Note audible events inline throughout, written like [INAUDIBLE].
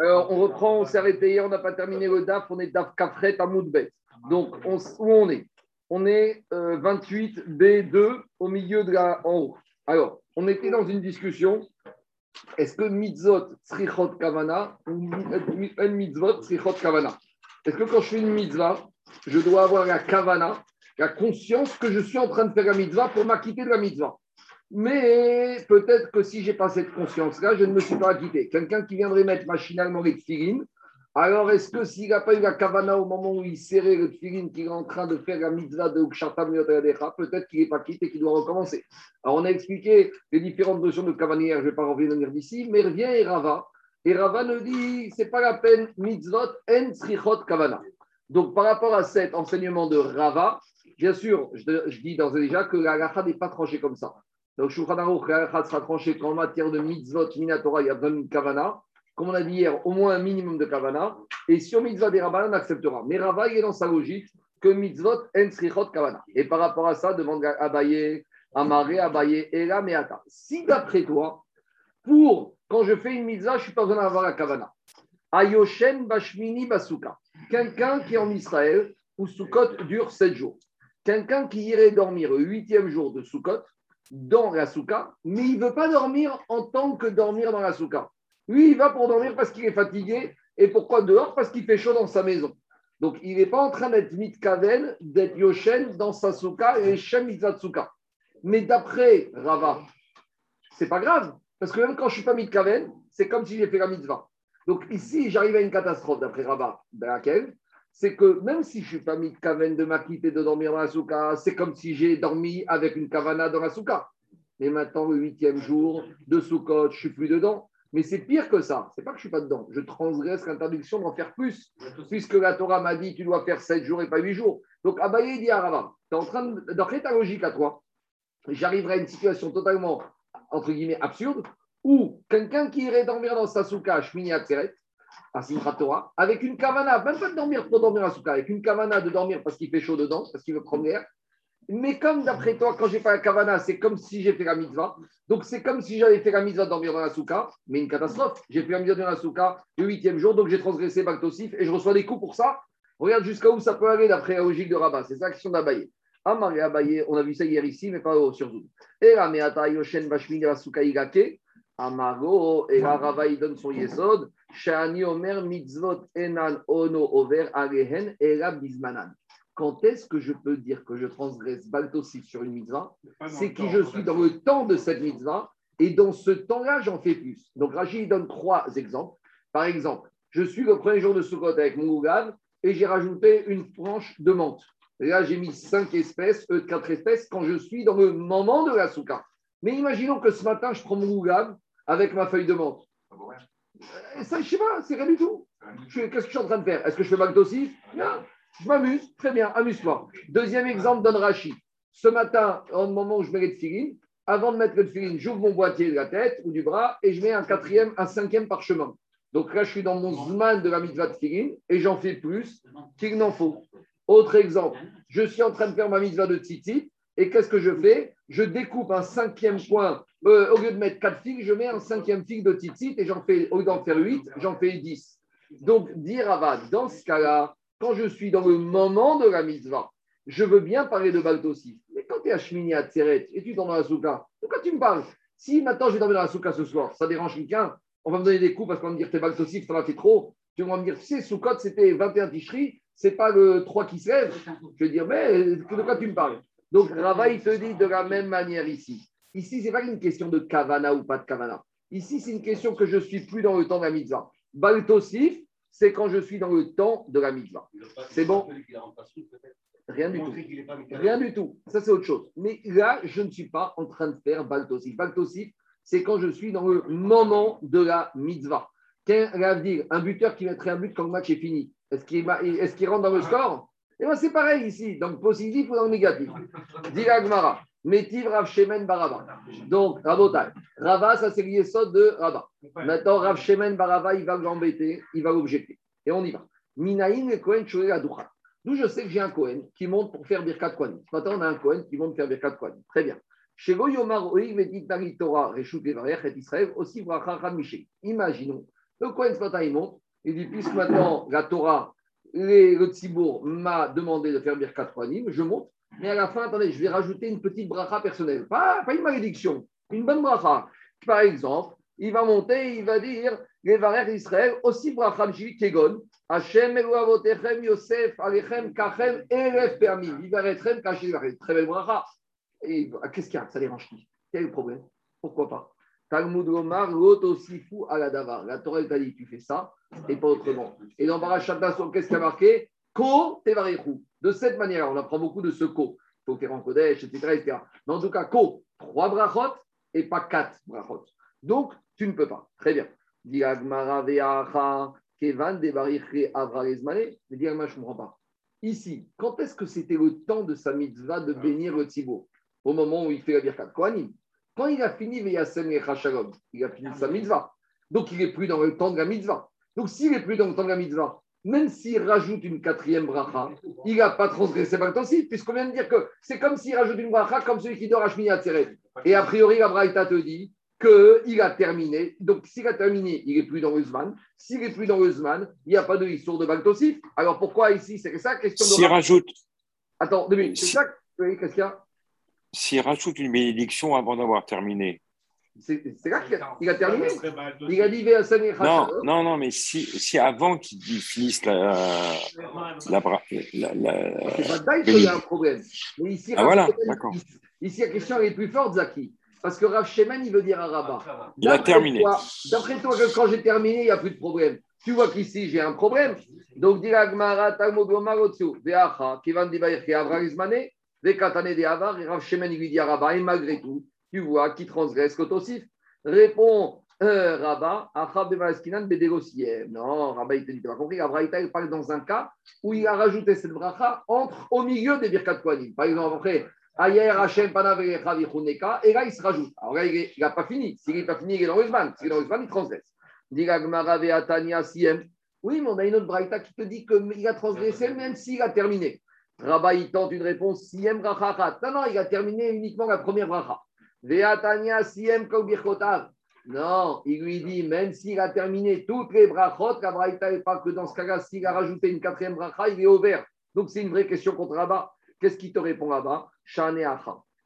Alors, on reprend, on s'est arrêté hier, on n'a pas terminé le DAF, on est DAF Kafret à Moudbet. Donc, on, où on est? On est 28 euh, B2 au milieu de la. en haut. Alors, on était dans une discussion. Est-ce que mitzvot srichot kavana ou un mitzvot srichot kavana? Est-ce que quand je fais une mitzvah, je dois avoir la kavana, la conscience que je suis en train de faire la mitzvah pour m'acquitter de la mitzvah? Mais peut-être que si j'ai pas cette conscience-là, je ne me suis pas acquitté. Quelqu'un qui viendrait mettre machinalement les tfilines, alors est-ce que s'il n'a pas eu la kavana au moment où il serrait le tfilin qu'il est en train de faire la mitzvah de Ukshatam peut-être qu'il n'est pas quitté et qu'il doit recommencer. Alors on a expliqué les différentes notions de kavanière, je ne vais pas revenir d'ici, mais revient et Rava. Et Rava nous dit, c'est pas la peine mitzvot en srichot kavana. Donc par rapport à cet enseignement de Rava, bien sûr, je, dis dans déjà que la n'est pas tranchée comme ça. Donc, Shulchan Aruch sera tranché qu'en matière de mitzvot, minatora, il y a besoin de kavana. Comme on a dit hier, au moins un minimum de kavana. Et sur mitzvot des rabbins, on acceptera. Mais Rava, est dans sa logique que mitzvot, en srichot kavana. Et par rapport à ça, demande Abaye, Amaré, Abaye, Ela, Meata. Si d'après toi, pour quand je fais une mitzvah, je ne suis pas besoin d'avoir la kavana. Ayoshen Bashmini Basuka. Quelqu'un qui est en Israël où Sukkot dure 7 jours. Quelqu'un qui irait dormir le huitième jour de Sukkot, dans la souka, mais il ne veut pas dormir en tant que dormir dans la souka. Lui, il va pour dormir parce qu'il est fatigué. Et pourquoi dehors? Parce qu'il fait chaud dans sa maison. Donc, il n'est pas en train d'être mitkaven, d'être yoshen dans sa souka et shem souka. Mais d'après Rava, c'est pas grave. Parce que même quand je suis pas mitkaven, c'est comme si j'ai fait la mitzvah. Donc ici, j'arrive à une catastrophe d'après Rava. Laquelle c'est que même si je suis pas mis de kaven de m'acquitter de dormir dans la souka, c'est comme si j'ai dormi avec une kavana dans la souka. Mais maintenant, le huitième jour de Soukot, je suis plus dedans. Mais c'est pire que ça. C'est pas que je suis pas dedans. Je transgresse l'interdiction d'en faire plus. Puisque la Torah m'a dit tu dois faire sept jours et pas huit jours. Donc Abaye dit à tu es en train de, dans ta logique à toi, j'arriverai à une situation totalement, entre guillemets, absurde, où quelqu'un qui irait dormir dans sa souka, Atzeret, à Simchat Torah, avec une kavana, même pas de dormir pour dormir à Souka, avec une kavana de dormir parce qu'il fait chaud dedans, parce qu'il veut prendre l'air. Mais comme d'après toi, quand j'ai fait la kavana, c'est comme si j'ai fait la mitzvah. Donc c'est comme si j'avais fait la mitzvah de dormir dans la souka, mais une catastrophe. J'ai fait la mitzvah dans la souka le huitième jour, donc j'ai transgressé Baktosif et je reçois des coups pour ça. Regarde jusqu'à où ça peut aller d'après la logique de Rabat. C'est ça question d'Abaye. Amar Abaye, on a vu ça hier ici, mais pas sur Zoom. Et la Meata Yoshen Bashmin la souka Igake. Amaro, et Rava, il donne son yesod. Shani Omer mitzvot enan ono over alehen la bizmanan. Quand est-ce que je peux dire que je transgresse baltosif sur une mitzvah? C'est que je suis dans le temps de cette mitzvah et dans ce temps-là, j'en fais plus. Donc Rachid donne trois exemples. Par exemple, je suis le premier jour de Sukkot avec mon ougav et j'ai rajouté une tranche de menthe. là, j'ai mis cinq espèces, euh, quatre espèces, quand je suis dans le moment de la souka. Mais imaginons que ce matin, je prends mon ougav avec ma feuille de menthe. Euh, ça, je sais pas, c'est rien du tout. Qu'est-ce que je suis en train de faire? Est-ce que je fais Magdosif Non, je m'amuse. Très bien, amuse-toi. Deuxième exemple, donne Rachid. Ce matin, au moment où je mets les filine, avant de mettre le filine, j'ouvre mon boîtier de la tête ou du bras et je mets un quatrième, un cinquième parchemin. Donc là, je suis dans mon zman de la mitzvah de filine et j'en fais plus qu'il n'en faut. Autre exemple, je suis en train de faire ma mitzvah de tzitzit et qu'est-ce que je fais? Je découpe un cinquième point. Euh, au lieu de mettre quatre figues, je mets un cinquième figue de tzitzit et j'en fais, au lieu d'en faire huit, j'en fais dix. Donc, dire Ava, dans ce cas-là, quand je suis dans le moment de la mitzvah, je veux bien parler de aussi. Mais quand tu es à Shmini à Tseret et tu dans la souka, pourquoi tu me parles? Si maintenant je vais dans la souka ce soir, ça dérange quelqu'un, on va me donner des coups parce qu'on va me dire t'es Baltosif, t'en as fait trop. Tu vas me dire, tu sais, Soukot, c'était 21 ticheries, c'est pas le 3 qui se. Je vais dire, mais de quoi tu me parles? Donc, Rava, il te dit de la même manière ici. Ici, ce n'est pas une question de kavana ou pas de kavana. Ici, c'est une question que je ne suis plus dans le temps de la mitzvah. Baltosif, c'est quand je suis dans le temps de la mitzvah. C'est bon Rien du tout. Rien du tout. Ça, c'est autre chose. Mais là, je ne suis pas en train de faire Baltosif. Baltosif, c'est quand je suis dans le moment de la mitzvah. Un buteur qui mettrait un but quand le match est fini, est-ce qu'il est rentre dans le score? Et bien, c'est pareil ici, le positif ou dans négatif? Dit Agmara, Rav Shemen Barava. Donc, Rabotai, Rava, ça c'est l'yesod de Rava. Maintenant, Rav Shemen Barava, il va l'embêter, il va l'objecter. Et on y va. Minaïn et Kohen Adoucha. D'où je sais que j'ai un Kohen qui monte pour faire Birkat Kohen. Ce matin, on a un Kohen qui monte pour faire Birkat Kohen. Très bien. Imaginons Le Kohen ce matin, il monte. Il dit Puisque maintenant la Torah, le Tzibour m'a demandé de faire Birkat Kohanim, je monte. Mais à la fin, attendez, je vais rajouter une petite bracha personnelle. Pas, une malédiction, une bonne bracha. Par exemple, il va monter, il va dire les varères d'Israël, aussi bracham kegon, Hashem eloavotechem Yosef alechem kachem elef permis, vivaretchem kachem Très belle bracha. Et qu'est-ce qu'il y a? Ça dérange qui? Quel est le problème? Pourquoi pas? Talmud Lomar, fou à la davar. La Torah t'a dit tu fais ça et pas autrement. Et dans Barachat qu'est-ce qu'il y a marqué? Ko tevarechu. De cette manière, on apprend beaucoup de ce ko. Faut faire en Kodesh, etc., etc. Mais en tout cas, ko, trois brachot et pas quatre brachot. Donc, tu ne peux pas. Très bien. Kevan je ne comprends pas. Ici, quand est-ce que c'était le temps de sa mitzvah de bénir le tzibour Au moment où il fait la birkat Kohanim. Quand il a fini Veyasem et Chachalom, il a fini sa mitzvah. Donc, il n'est plus dans le temps de la mitzvah. Donc, s'il n'est plus dans le temps de la mitzvah, même s'il rajoute une quatrième bracha, il n'a pas transgressé aussi, puisqu'on vient de dire que c'est comme s'il rajoute une bracha comme celui qui dort à Shmini Et a priori, la Braïta te dit qu'il a terminé. Donc, s'il a terminé, il n'est plus dans le Zman. S'il n'est plus dans le Zman, il n'y a pas de histoire de Baltosif. Alors, pourquoi ici C'est ça, question de. S'il rajoute. Attends, deux minutes. C'est ça Oui, qu'est-ce qu'il y a? S'il rajoute une bénédiction avant d'avoir terminé. C'est là qu'il a, terminé. Il a dit Non, non, non, mais si, si avant qu'il finisse la. la, la, la c'est pas qu'il y a un problème. Mais ici, ah, voilà, d'accord. Ici, la question est plus forte, Zaki. Parce que Rav Shemen, il veut dire à Rabat. Il a terminé. D'après toi, quand j'ai terminé, il n'y a plus de problème. Tu vois qu'ici, j'ai un problème. Donc, dit Agmara, Talmud, Veacha, Kivan Dibaïchi, De Avar, et Rav Shemen, lui dit à Rabat, et malgré tout, tu vois, qui transgresse Kotosif. Répond euh, Rabat, Achab Bevaskinan, Bedegosiem. Non, Rabat, il te dit, tu as compris, Abraïta, il parle dans un cas où il a rajouté cette bracha entre, au milieu des Birkat Kohanim. Par exemple, après, Ayer Hashem Panavechuneka, et là il se rajoute. Alors là, il n'a pas fini. S'il n'est pas fini, il est dans le Zman. S'il est dans le Zman, il transgresse. Oui, mais on a une autre braïta qui te dit qu'il a transgressé même s'il a terminé. Rabba, il tente une réponse Siem Rachachat. Non, non, il a terminé uniquement la première bracha. Veatania Siem Kobirchotav. Non, il lui dit, même s'il a terminé toutes les brachot, la braïta n'est pas que dans ce cas-là, s'il a rajouté une quatrième bracha, il est ouvert. Donc c'est une vraie question contre Rabba. Qu'est-ce qu'il te répond là-bas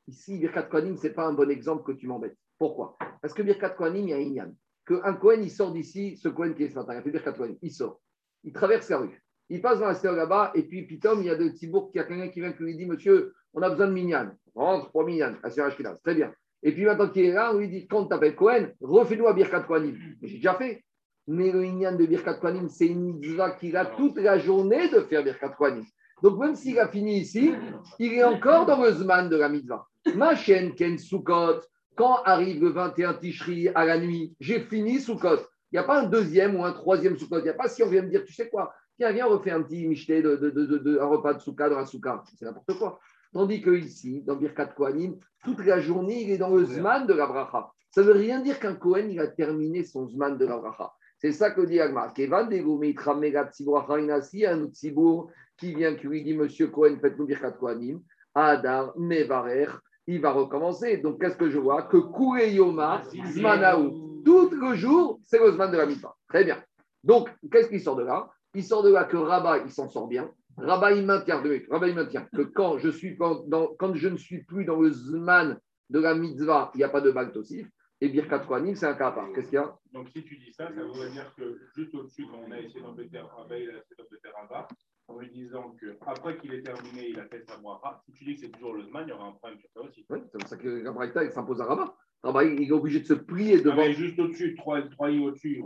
Ici, Birkat Kohanim, ce n'est pas un bon exemple que tu m'embêtes. Pourquoi? Parce que Birkat Kohanim, il y a Inyan. Qu'un Kohen, il sort d'ici, ce Kohen qui est ce matin, il fait Birkat Kohanim, il sort. Il traverse la rue. Il passe dans la stèle là-bas, et puis Pitom, il y a de Tibourg, il y a quelqu'un qui vient qui lui dit Monsieur, on a besoin de Minyan. Rentre pour Minyan, à. Très bien. Et puis maintenant qu'il est là, on lui dit Quand t'appelles Kohen, refais-nous Birkat Kohanim. J'ai déjà fait. Mais le Minyan de Birkat Kohanim, c'est une mitzvah qu'il a toute la journée de faire Birkat Kohanim. Donc, même s'il a fini ici, il est encore dans le Zman de la mitzvah. Ma chaîne Ken Soukot, quand arrive le 21 Tishri à la nuit, j'ai fini Soukot. Il n'y a pas un deuxième ou un troisième Soukot. Il n'y a pas si on vient me dire, tu sais quoi, tiens, viens, on refait un petit michté de, de, un repas de Souka dans un Souka. C'est n'importe quoi. Tandis que ici, dans Birkat Kohanim, toute la journée, il est dans le Zman de la bracha. Ça ne veut rien dire qu'un Kohen, il a terminé son Zman de la bracha. C'est ça que dit Agma. Kevan un tsibour qui vient, qui lui dit Monsieur Cohen, faites-nous Birkat Kohanim, Adar, Mevarer, il va recommencer. Donc, qu'est-ce que je vois? Que Kouré Yoma, Zmanaou. Tout le jour, c'est le Zman de la Mitzvah. Très bien. Donc, qu'est-ce qui sort de là? Il sort de là que Rabat, il s'en sort bien. Rabat, il maintient, Rabat, il maintient que quand je, suis, quand, quand je ne suis plus dans le Zman de la Mitzvah, il n'y a pas de Baltosif. Et Birkat Kohanim, c'est un cas à part. Qu'est-ce qu'il y a? Donc, si tu dis ça, ça veut dire que juste au-dessus, quand on a essayé d'embêter Rabat, il a essayé d'embêter Rabat en lui disant qu'après qu'il est terminé, il a fait sa bracha. Si tu dis que c'est toujours le Zman, il y aura un problème sur ça aussi. Oui, c'est pour ça que la Braïta s'impose à Rabat. Rabat, il est obligé de se plier devant. Non, juste au-dessus, trois, trois i au-dessus,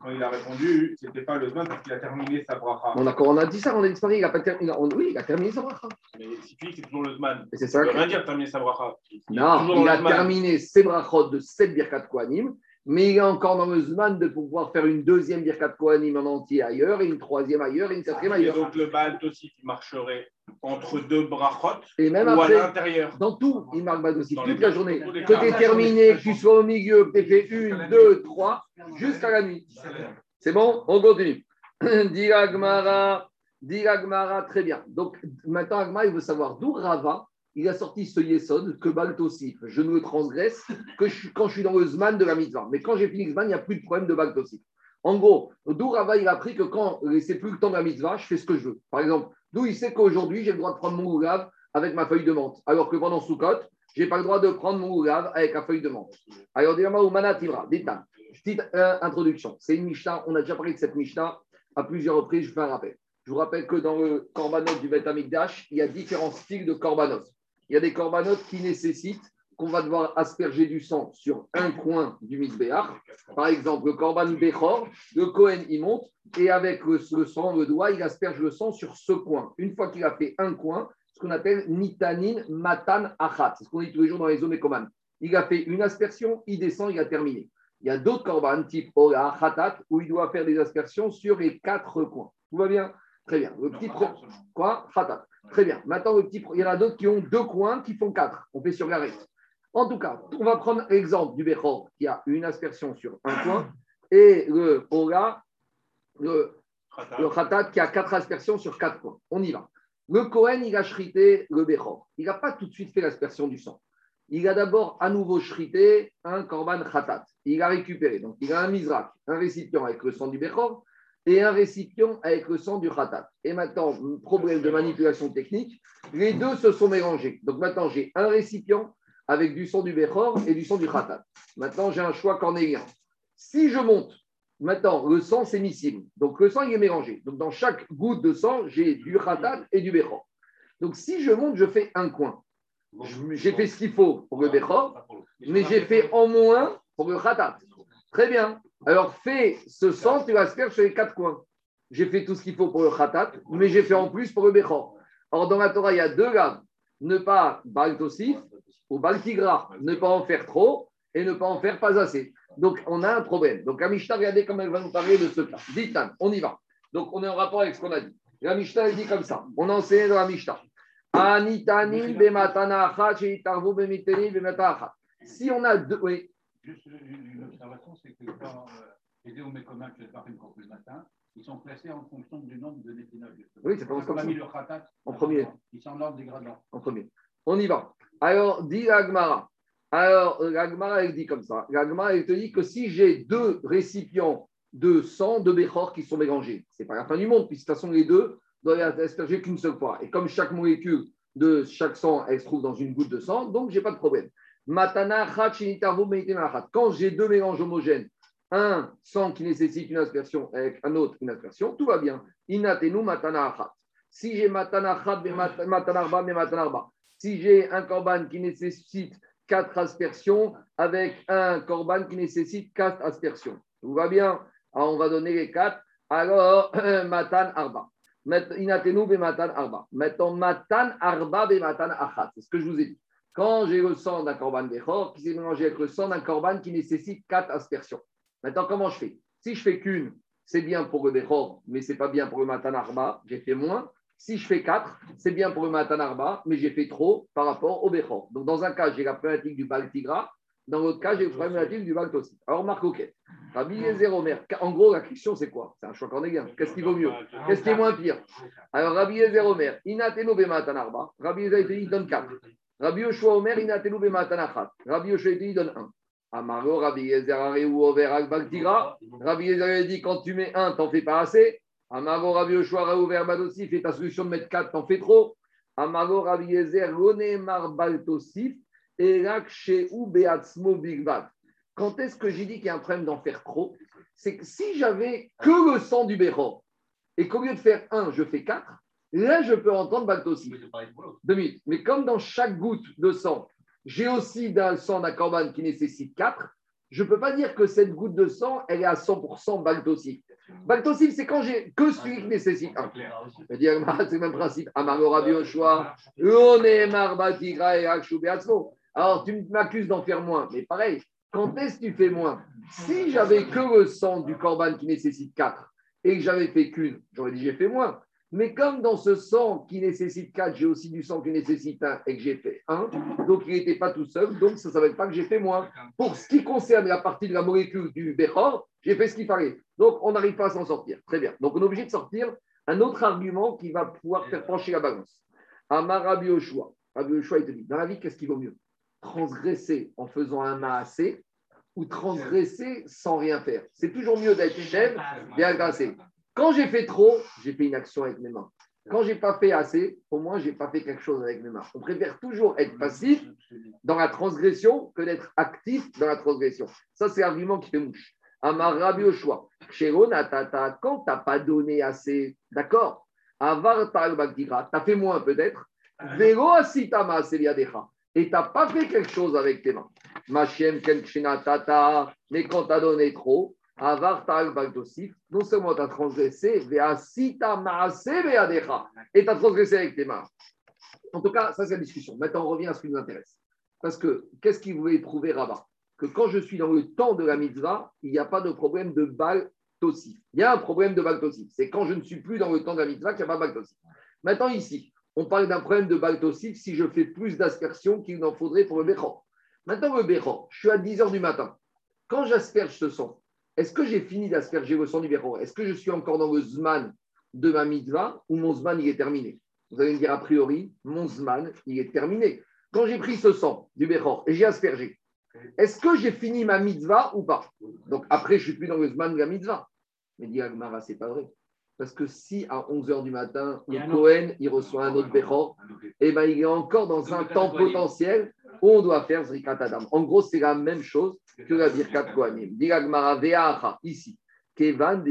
quand il a répondu, c'était pas le Zman parce qu'il a terminé sa bracha. On a, on a dit ça, on a disparu, il a pas terminé. Oui, il a terminé sa bracha. Mais si tu dis que c'est toujours le Zman, c'est ça. Veut rien dire terminer sa bracha. Non, il a terminé ses brachot de 7 Birkat Kohanim mais il est encore dans le Zman de pouvoir faire une deuxième Birkat Kohanim en entier ailleurs, et une troisième ailleurs, et une quatrième ailleurs. Et donc le Baal aussi, il marcherait entre deux brachot et même ou après, à l'intérieur. Dans tout, il marque Baal aussi, toute la journée. Que tu es terminé, que tu sois au milieu, que tu fait une, deux, trois, jusqu'à la nuit. C'est bon On continue. [CLEARS THROAT] Dit Agmara, très bien. Donc maintenant, Agmara, il veut savoir d'où Rava il a sorti ce Yesod que Baltosif, je ne le transgresse que quand je suis dans le Zman de la mitzvah. Mais quand j'ai fini le Zman, il n'y a plus de problème de Baltosif. En gros, d'où Rava, il a appris que quand c'est plus le temps de la mitzvah, je fais ce que je veux. Par exemple, d'où il sait qu'aujourd'hui, j'ai le droit de prendre mon oulav avec ma feuille de menthe, alors que pendant Soukot, je n'ai pas le droit de prendre mon oulav avec la feuille de menthe. Alors, dis-moi, Manatira, détail. Petite euh, introduction. C'est une Mishnah, on a déjà parlé de cette Mishnah à plusieurs reprises, je fais un rappel. Je vous rappelle que dans le korbanot du Beth Amikdash, il y a différents styles de korbanot. Il y a des korbanot qui nécessitent qu'on va devoir asperger du sang sur un coin du misbéach. Par exemple, le korban bechor, le Kohen y monte et avec le, sang, le doigt, il asperge le sang sur ce coin. Une fois qu'il a fait un coin, ce qu'on appelle nitanin matan achat, c'est ce qu'on dit tous les jours dans les zones commandes. Il a fait une aspersion, il descend, il a terminé. Il y a d'autres korban type Ola, Khatat, où il doit faire des aspersions sur les quatre coins. Tout va bien? Très bien. Le petit Quoi? Khatat. Très bien. Maintenant, le petit il y en a d'autres qui ont deux coins qui font quatre. On fait sur l'arrêt. En tout cas, on va prendre l'exemple du Bechor qui a une aspersion sur un coin et le Ola, le, Khatat qui a quatre aspersions sur quatre points. On y va. Le Kohen, il a shrité le Bechor. Il n'a pas tout de suite fait l'aspersion du sang il a d'abord à nouveau shrité un korban khatat. Il a récupéré. Donc, il a un misrak, un récipient avec le sang du bechor et un récipient avec le sang du khatat. Et maintenant, problème de manipulation technique, les deux se sont mélangés. Donc, maintenant, j'ai un récipient avec du sang du bechor et du sang du khatat. Maintenant, j'ai un choix cornélien. Si je monte, maintenant, le sang, c'est miscible. Donc, le sang, il est mélangé. Donc, dans chaque goutte de sang, j'ai du khatat et du bechor. Donc, si je monte, je fais un coin. J'ai fait ce qu'il faut pour le Bechor, mais j'ai fait en moins pour le Khatat. Très bien. Alors fais ce sang, tu vas se faire sur les quatre coins. J'ai fait tout ce qu'il faut pour le Khatat, mais j'ai fait en plus pour le Bechor. Or, dans la Torah, il y a deux gammes. Ne pas Baltosif ou Baltigra. Ne pas en faire trop et ne pas en faire pas assez. Donc, on a un problème. Donc, la Mishnah, regardez comment elle va nous parler de ce cas. Dites, on y va. Donc, on est en rapport avec ce qu'on a dit. La Mishnah, elle dit comme ça. On a enseigné dans la Mishnah. Si on a deux. Oui. Juste une observation, c'est que quand les Déomécomains qui partent une le matin, ils sont classés en fonction du nombre de détinage. Oui, c'est pas comme a mis le khatat en premier. Ils sont en ordre dégradant. En premier. On y va. Alors, dit Agmara. Alors, l'Agmara, elle dit comme ça. L'Agmara, elle te dit que si j'ai deux récipients de sang de Bechor qui sont mélangés, c'est pas la fin du monde, puisque de toute façon, les deux, doit être qu'une seule fois. Et comme chaque molécule de chaque sang, elle se trouve dans une goutte de sang, donc je n'ai pas de problème. Matana Quand j'ai deux mélanges homogènes, un sang qui nécessite une aspersion avec un autre une aspersion, tout va bien. Inatenu matana Si j'ai matana matana Si j'ai un korban qui nécessite quatre aspersions avec un korban qui nécessite quatre aspersions, tout va bien. On va donner les quatre. Alors, [CLEARS THROAT] matan arba. Maintenant, matan arba matan achat. C'est ce que je vous ai dit. Quand j'ai le sang d'un korban bechor qui s'est mélangé avec le sang d'un korban qui nécessite quatre aspersions. Maintenant, comment je fais? Si je fais qu'une, c'est bien pour le bechor, mais c'est pas bien pour le matan arba. J'ai fait moins. Si je fais quatre, c'est bien pour le matan arba, mais j'ai fait trop par rapport au bechor. Donc, dans un cas, j'ai la problématique du baltigra. Dans l'autre cas, j'ai le problématique du aussi. Alors, Marc Oquet. Rabbi Yezer. En gros, la question, c'est quoi? C'est un choix cornélien. Qu'est-ce qui vaut mieux? Qu'est-ce qui est moins pire? Alors, Rabbi Yezer Omer. Inatenu bematan arba. Rabbi Yezer il donne 4. Rabbi Yoshua Omer. Inatenu bematan achat. Rabbi Yoshua il donne 1. Amaro, Rabbi Yezer Areu Over Baltigra. Rabbi Yezer dit quand tu mets 1, t'en fais pas assez. Amaro, Rabbi Yoshua Reuver Badosif. Fais ta solution de mettre 4, t'en fais trop. Amaro, Rabbi Yezer Mar Baltosif. Et chez Beatzmo Bigvat. Quand est-ce que j'ai dit qu'il y a un problème d'en faire trop? C'est que si j'avais que le sang du béro et qu'au lieu de faire un, je fais quatre, là, je peux entendre Baltossi. Deux minutes. Mais comme dans chaque goutte de sang, j'ai aussi d'un sang d'un corban qui nécessite quatre, je ne peux pas dire que cette goutte de sang, elle est à 100% Baltossi. Baltossi, c'est quand j'ai que celui qui nécessite un. C'est [LAUGHS] le même principe. Biochoa, Alors, tu m'accuses d'en faire moins. Mais pareil, quand est-ce que tu fais moins? Si j'avais que le sang du corban qui nécessite 4 et que j'avais fait qu'une, j'aurais dit j'ai fait moins. Mais comme dans ce sang qui nécessite 4, j'ai aussi du sang qui nécessite 1 et que j'ai fait 1, donc il n'était pas tout seul, donc ça ne savait pas que j'ai fait moins. Pour ce qui concerne la partie de la molécule du Bechor, j'ai fait ce qu'il fallait. Donc on n'arrive pas à s'en sortir. Très bien. Donc on est obligé de sortir un autre argument qui va pouvoir faire pencher la balance. Amar Rabbi Oshua. Rabbi Oshua, il te dit, dans la vie, qu'est-ce qui vaut mieux? Transgresser en faisant un maasé ou transgresser sans rien faire? C'est toujours mieux d'être chef et agressé. Quand j'ai fait trop, j'ai fait une action avec mes mains. Quand j'ai pas fait assez, au moins j'ai pas fait quelque chose avec mes mains. On préfère toujours être passif dans la transgression que d'être actif dans la transgression. Ça, c'est l'argument qui fait mouche. Amar Rabbi Oshua. Quand tu n'as pas donné assez, d'accord? Avar tu as fait moins peut-être. Vélo asitama Et tu n'as pas fait quelque chose avec tes mains. Machem. Mais quand tu as donné trop, Avar non seulement tu as transgressé, et tu as transgressé avec tes mains. En tout cas, ça c'est la discussion. Maintenant, on revient à ce qui nous intéresse. Parce que qu'est-ce qu'il voulait prouver Rabat Que quand je suis dans le temps de la mitzvah, il n'y a pas de problème de bal tossif. Il y a un problème de bal tossif. C'est quand je ne suis plus dans le temps de la mitzvah qu'il n'y a pas de bal tossif. Maintenant, ici, on parle d'un problème de bal tossif si je fais plus d'aspersion qu'il n'en faudrait pour le béchor. Maintenant, le béchor, je suis à 10 h du matin. Quand j'asperge ce sang, est-ce que j'ai fini d'asperger le sang du béchor Est-ce que je suis encore dans le zman de ma mitzvah ou mon zman, il est terminé? Vous allez me dire, a priori, mon zman, il est terminé. Quand j'ai pris ce sang du béchor et j'ai aspergé, est-ce que j'ai fini ma mitzvah ou pas? Donc après, je ne suis plus dans le zman de la mitzvah. Mais dit Agmara, ce n'est pas vrai. Parce que si à 11h du matin, le Cohen, il reçoit un autre béchor, eh ben, il est encore dans un temps potentiel on doit faire Zrikat Adam. En gros, c'est la même chose que la Birkat Kohanim. Dit Agmara, Veacha, ici. Kevan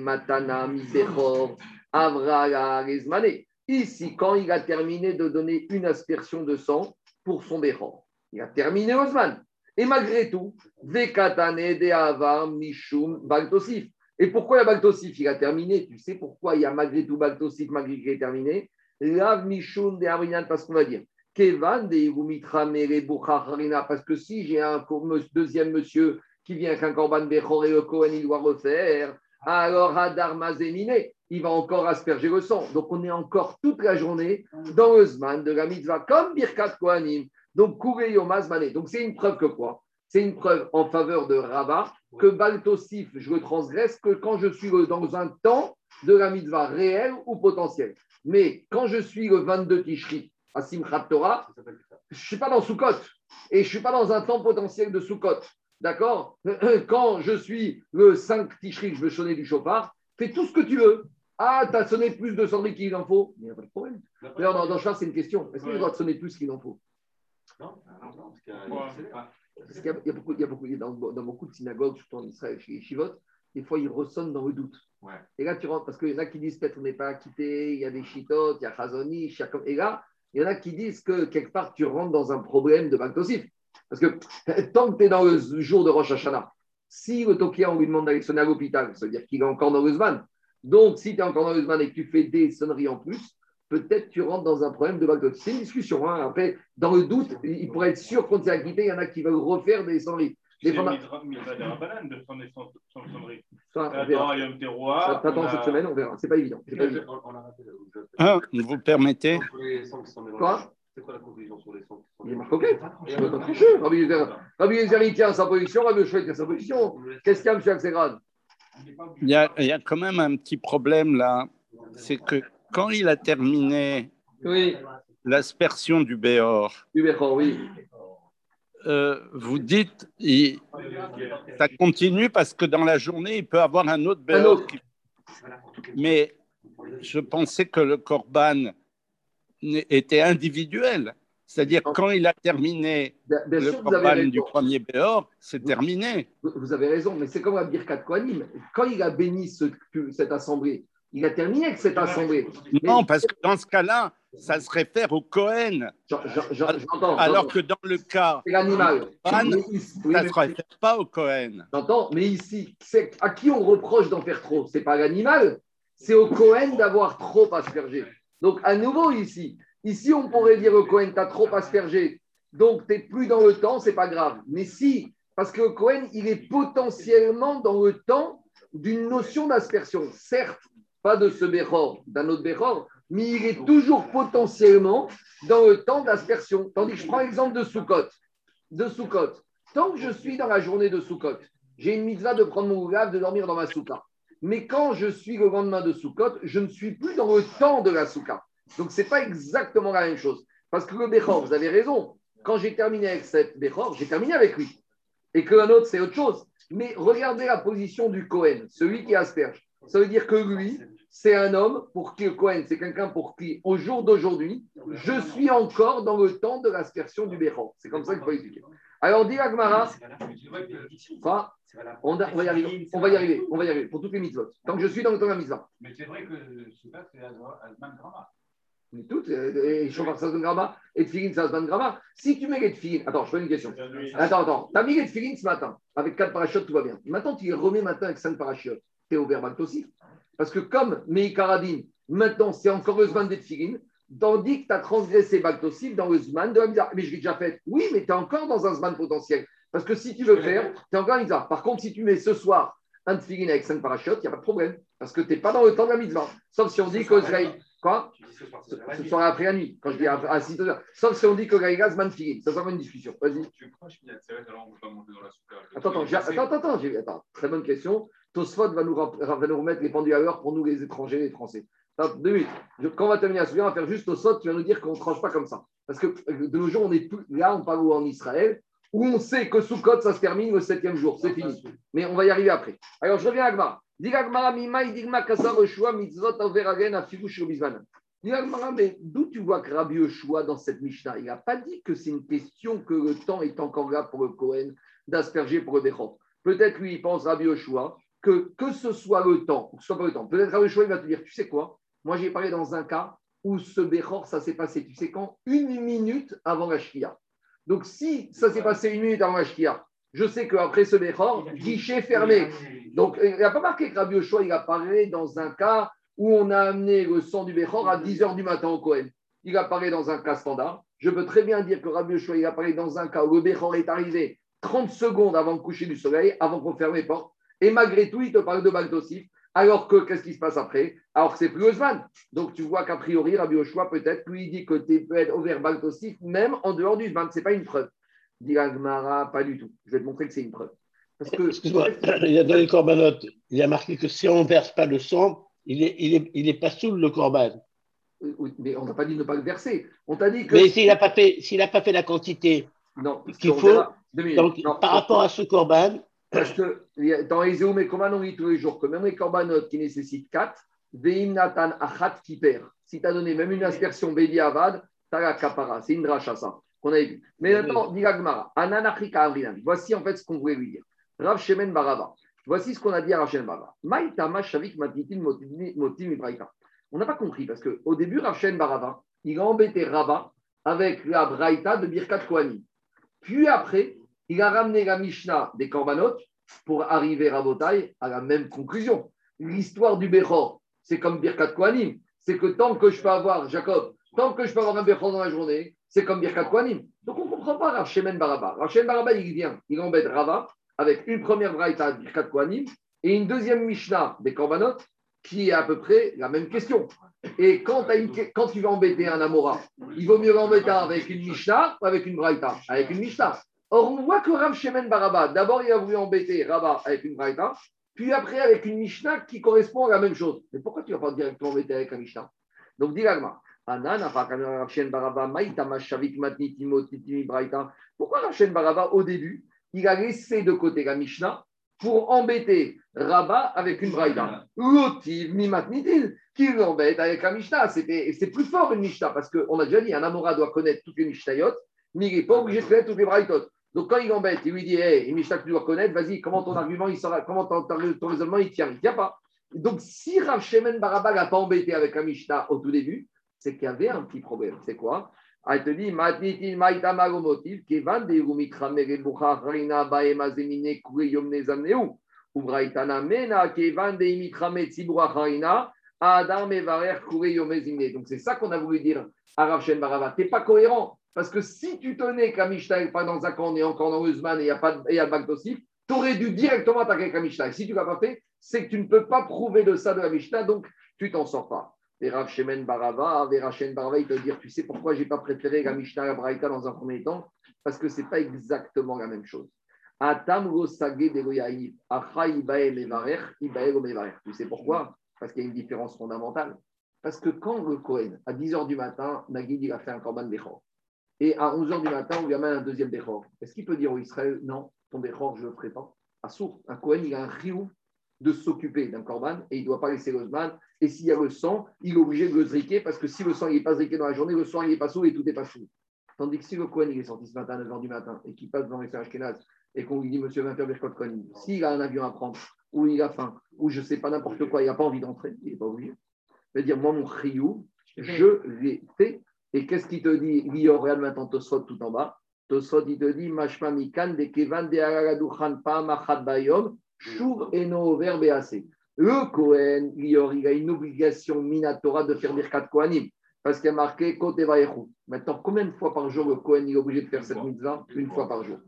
Matana Bechor, Avra Ici, quand il a terminé de donner une aspersion de sang pour son béchor, il a terminé Osman. Et malgré tout, Vekatane de Avar Mishum Baltosif. Et pourquoi il y a Baltosif? Il a terminé. Tu sais pourquoi il y a malgré tout Baltosif, malgré qu'il est terminé? Lav Mishum de Arinan, parce qu'on va dire. Kevan de parce que si j'ai un deuxième monsieur qui vient avec un korban Bechor et le Kohen, il doit refaire, alors Hadar Mazéminé, il va encore asperger le sang. Donc on est encore toute la journée dans le Zman de la mitzvah, comme Birkat Kohanim. Donc. Donc c'est une preuve que quoi? C'est une preuve en faveur de Rabat que Baltosif, je le transgresse que quand je suis dans un temps de la mitzvah réel ou potentiel. Mais quand je suis le 22 Tishri à Simchat Torah, je ne suis pas dans Sukkot et je ne suis pas dans un temps potentiel de Sukkot. D'accord? [CLEARS THROAT] Quand je suis le 5 Tishri, je veux sonner du chauffard, fais tout ce que tu veux. Ah, tu as sonné plus de sonneries qu'il en faut. Il n'y a pas de problème. D'ailleurs, dans, dans c'est une question. Est-ce que dois te sonner plus qu'il en faut? Non, non, parce qu'il y, a, beaucoup, il y a beaucoup dans, dans, beaucoup de synagogues, surtout en Israël, chez les Shivot, des fois ils ressonnent dans le doute. Et là, tu rentres, parce qu'il y en a qui disent peut-être on n'est pas acquitté, il y a des Shitot, il y a Chazoni, et là, il y en a qui disent que quelque part tu rentres dans un problème de Baltosif. Parce que [LAUGHS] tant que tu es dans le jour de Rosh Hashanah, si le Tokia, on lui demande d'aller sonner à l'hôpital, ça veut dire qu'il est encore dans le Zman. Donc, si tu es encore dans le Zman et que tu fais des sonneries en plus, peut-être tu rentres dans un problème de backdoor. C'est une discussion. Hein. Après, dans le doute, il pourrait être sûr qu'on t'est acquitté, il y en a qui veulent refaire des sonneries. De. T'attends cette semaine, on verra. C'est pas évident. Pas évident. Ah, vous permettez Quoi c'est quoi la conclusion sur les sons Il est marqué. Je peux pas tricher. Rabbi Yezer, il tient sa position, Rabbi Yezer, tient sa position. Qu'est-ce qu'il y a, M. Axegrad il y, a, il y a quand même un petit problème là. C'est que quand il a terminé oui. l'aspersion du Béor, du Béor oui. Euh, vous dites, il, ça continue parce que dans la journée, il peut avoir un autre Béor. Qui... Mais je pensais que le Corban était individuel. C'est-à-dire, quand il a terminé le Corban du premier Béor, c'est terminé. Vous avez raison, mais c'est comme à Birkat Kohanim. Quand il a béni ce, cette assemblée, il a terminé avec cette assemblée. Non, parce que dans ce cas-là, ça se réfère au Cohen. Alors que dans le cas. C'est l'animal. ça ne se réfère pas au Cohen. J'entends, mais ici, à qui on reproche d'en faire trop? C'est pas l'animal, c'est au Cohen d'avoir trop aspergé. Donc, à nouveau, ici, ici, on pourrait dire au Cohen, tu as trop aspergé. Donc, tu n'es plus dans le temps, c'est pas grave. Mais si, parce que le Cohen, il est potentiellement dans le temps d'une notion d'aspersion. Certes, pas de ce Béchor, d'un autre Béchor, mais il est toujours potentiellement dans le temps d'aspersion. Tandis que je prends l'exemple de Soukot. De Soukot. Tant que je suis dans la journée de Soukot, j'ai une mitzvah de prendre mon oulave, de dormir dans ma souka. Mais quand je suis le lendemain de Soukot, je ne suis plus dans le temps de la souka. Donc, ce n'est pas exactement la même chose. Parce que le Béchor, vous avez raison, quand j'ai terminé avec cette Béchor, j'ai terminé avec lui. et qu'un autre, c'est autre chose. Mais regardez la position du Cohen, celui qui asperge. Ça veut dire que lui, c'est un homme pour qui le Cohen, c'est quelqu'un pour qui, au jour d'aujourd'hui, je suis encore dans le temps de l'aspersion du Béchor. C'est comme ça qu'il faut expliquer. Alors, dit Agmara, enfin, on, va y arriver, on va y arriver, on va y arriver, pour toutes les mitzvot. Tant que je suis dans le temps de la mitzvah. Mais c'est vrai que pas c'est Azman Grama. Mais toutes, et Shofar Sazman Grama, et Tfilin Sazman Grama. Si tu mets les Tfilin, attends, je fais une question. Attends, attends, tu as mis les Tfilin ce matin, avec 4 parachutes, tout va bien. Maintenant, tu les remets maintenant avec 5 parachutes. Tu es au verbal aussi. Parce que comme Meikaradin, maintenant, c'est encore le Zman des Tfilin, tandis que tu as transgressé Baltosif dans le Zman de la. Mais je l'ai déjà fait. Oui, mais tu es encore dans un Zman potentiel. Parce que si tu veux faire, tu es encore en mitzvah. Par contre, si tu mets ce soir un tefillin avec cinq parachutes, il n'y a pas de problème. Parce que tu n'es pas dans le temps de la mitzvah. Sauf si on dit que Quoi? Ce soir après la nuit. Quand je dis à 6 heures. Sauf si on dit que Gaïgaz man tefillin. Ça sera une discussion. Vas-y. Attends, attends, attends, attends, attends, Très bonne question. Tosfot va nous, va nous remettre les pendus à l'heure pour nous, les étrangers, les Français. Attends, deux minutes. Quand on va terminer à souvenir, on va faire juste Tosfot. Tu vas nous dire qu'on ne tranche pas comme ça. Parce que de nos jours, on est plus. Là, on parle en Israël où on sait que sous code, ça se termine le septième jour. C'est fini. Mais on va y arriver après. Alors, je reviens à Agmar. mais d'où tu vois que Rabbi Yoshua dans cette Mishnah Il n'a pas dit que c'est une question que le temps est encore là pour le Cohen d'asperger pour le Bechor. Peut-être lui, il pense, Rabbi Yoshua, que que ce soit le temps, ou que ce soit pas le temps, peut-être Rabbi il va te dire, tu sais quoi? Moi, j'ai parlé dans un cas où ce Bechor, ça s'est passé, tu sais quand Une minute avant la Shkia. Donc, si ça s'est passé une minute avant Ashkia, je sais qu'après ce Bechor, guichet fermé. Donc, il n'a pas marqué que Rabbi Yoshua, il apparaît dans un cas où on a amené le sang du Bechor à 10 h du matin au Cohen. Il apparaît dans un cas standard. Je peux très bien dire que Rabbi Yoshua, il apparaît dans un cas où le Bechor est arrivé 30 secondes avant le coucher du soleil, avant qu'on ferme les portes. Et malgré tout, il te parle de Baltosif. Alors que, qu'est-ce qui se passe après? Alors que c'est plus Osman. Donc tu vois qu'a priori, Rabbi Oshua, peut-être, lui, il dit que tu peux être au verbal aussi, même en dehors du Zman. Ce n'est pas une preuve. Dit Agmara, pas du tout. Je vais te montrer que c'est une preuve. Parce que... Excuse-moi, [COUGHS] il y a dans les corbanotes, il y a marqué que si on ne verse pas le sang, il n'est il est, il est pas sous le corban. mais on n'a pas dit de ne pas le verser. On t'a dit que. Mais s'il n'a pas, fait, pas fait la quantité qu'il faut, donc, par rapport à ce corban, parce que dans les et comment on dit tous les jours? Que même les corbanotes qui nécessitent 4, Veim Natan Achat qui perd. Si tu as donné même une aspersion Bédi Avad, tu as la kapara. C'est une dracha, ça, qu'on avait vu. Mais maintenant, dit Gagmara, Ananachika Avrinan. Voici en fait ce qu'on voulait lui dire. Rav Shemen Barava. Voici ce qu'on a dit à Rav Shemen Barava. Maïtama Shavik Matitin Motim. On n'a pas compris parce qu'au début, Rav Shemen Barava, il a embêté Rabat avec la Braïta de Birkat Kohanim. Puis après, il a ramené la Mishnah des Korbanot pour arriver à à la même conclusion. L'histoire du Bechor, c'est comme Birkat Kohanim. C'est que tant que je peux avoir, Jacob, tant que je peux avoir un Bechor dans la journée, c'est comme Birkat Kohanim. Donc on ne comprend pas Rav Shemen Baraba. Rav Baraba, il vient, il embête Rava avec une première Braïta Birkat Kohanim et une deuxième Mishnah des Korbanot qui est à peu près la même question. Et quand, quand tu vas embêter un Amora, il vaut mieux l'embêter avec une Mishnah ou avec une Braïta Avec une Mishnah? Or, on voit que Rav Shemen Baraba, d'abord, il a voulu embêter Rabat avec une Braïta, puis après avec une Mishnah qui correspond à la même chose. Mais pourquoi tu ne vas pas directement embêter avec un Mishnah? Donc, dis. Pourquoi Rav Baraba, au début, il a laissé de côté la Mishnah pour embêter Rabat avec une Braïta? L'otiv mimatnitin, qui l'embête avec la Mishnah. C'est plus fort une Mishnah, parce qu'on a déjà dit, un Amora doit connaître toutes les Mishnayot, mais il n'est pas obligé de connaître toutes les Braïtot. Donc quand il embête, il lui dit Hé, hey, que tu dois connaître, vas-y, comment ton argument il comment ton, raisonnement il tient Il tient pas. Donc si Rav Shemen Baraba n'a pas embêté avec un Mishnah au tout début, c'est qu'il y avait un petit problème. C'est quoi? Ah, Elle te dit Adam. Donc c'est ça qu'on a voulu dire à Rav Shemen Baraba. Tu pas cohérent. Parce que si tu tenais n'est pas dans on est encore dans Uzman et il n'y a pas de, et tu aurais dû directement attaquer Et si tu ne l'as pas fait, c'est que tu ne peux pas prouver de ça de la Mishnah, donc tu t'en sors pas. Et Shemen Barava, Rachen Barava, il te dire, tu sais pourquoi je n'ai pas préféré la Mishnah à la Braïta dans un premier temps? Parce que ce n'est pas exactement la même chose. Tu sais pourquoi? Parce qu'il y a une différence fondamentale. Parce que quand le Kohen, à 10h du matin, Nagid, il a fait un korban Bechor et à 11h du matin, on lui amène un deuxième Bechor. Est-ce qu'il peut dire au Israël Non, ton Bechor, je ne le ferai pas? À sourd, un Kohen, il a un riou de s'occuper d'un corban et il ne doit pas laisser le zman. Et s'il y a le sang, il est obligé de le zriquer parce que si le sang n'est pas zriqué dans la journée, le il n'est pas sous et tout n'est pas sous. Tandis que si le Kohen il est sorti ce matin à 9h du matin et qu'il passe devant les Ashkenaz et qu'on lui dit Monsieur, viens faire Birkot s'il a un avion à prendre, ou il a faim, ou je ne sais pas n'importe quoi, il n'a pas envie d'entrer, il n'est pas obligé. Il veut dire Moi, mon riou, je l'ai fait. Et qu'est-ce qu'il te dit? Lior, regarde maintenant Tosfot tout en bas. Tosfot, il te dit Mashma Mikan de Kevan de Aragadouchan Bayom, Shur Eno Verbease. Le Kohen, Lior, il a une obligation minatora de faire Birkat Kohanim. Parce qu'il y a marqué Kote Vayechu. Maintenant, combien de fois par jour le Kohen est obligé de faire cette mitzvah? Une fois par jour.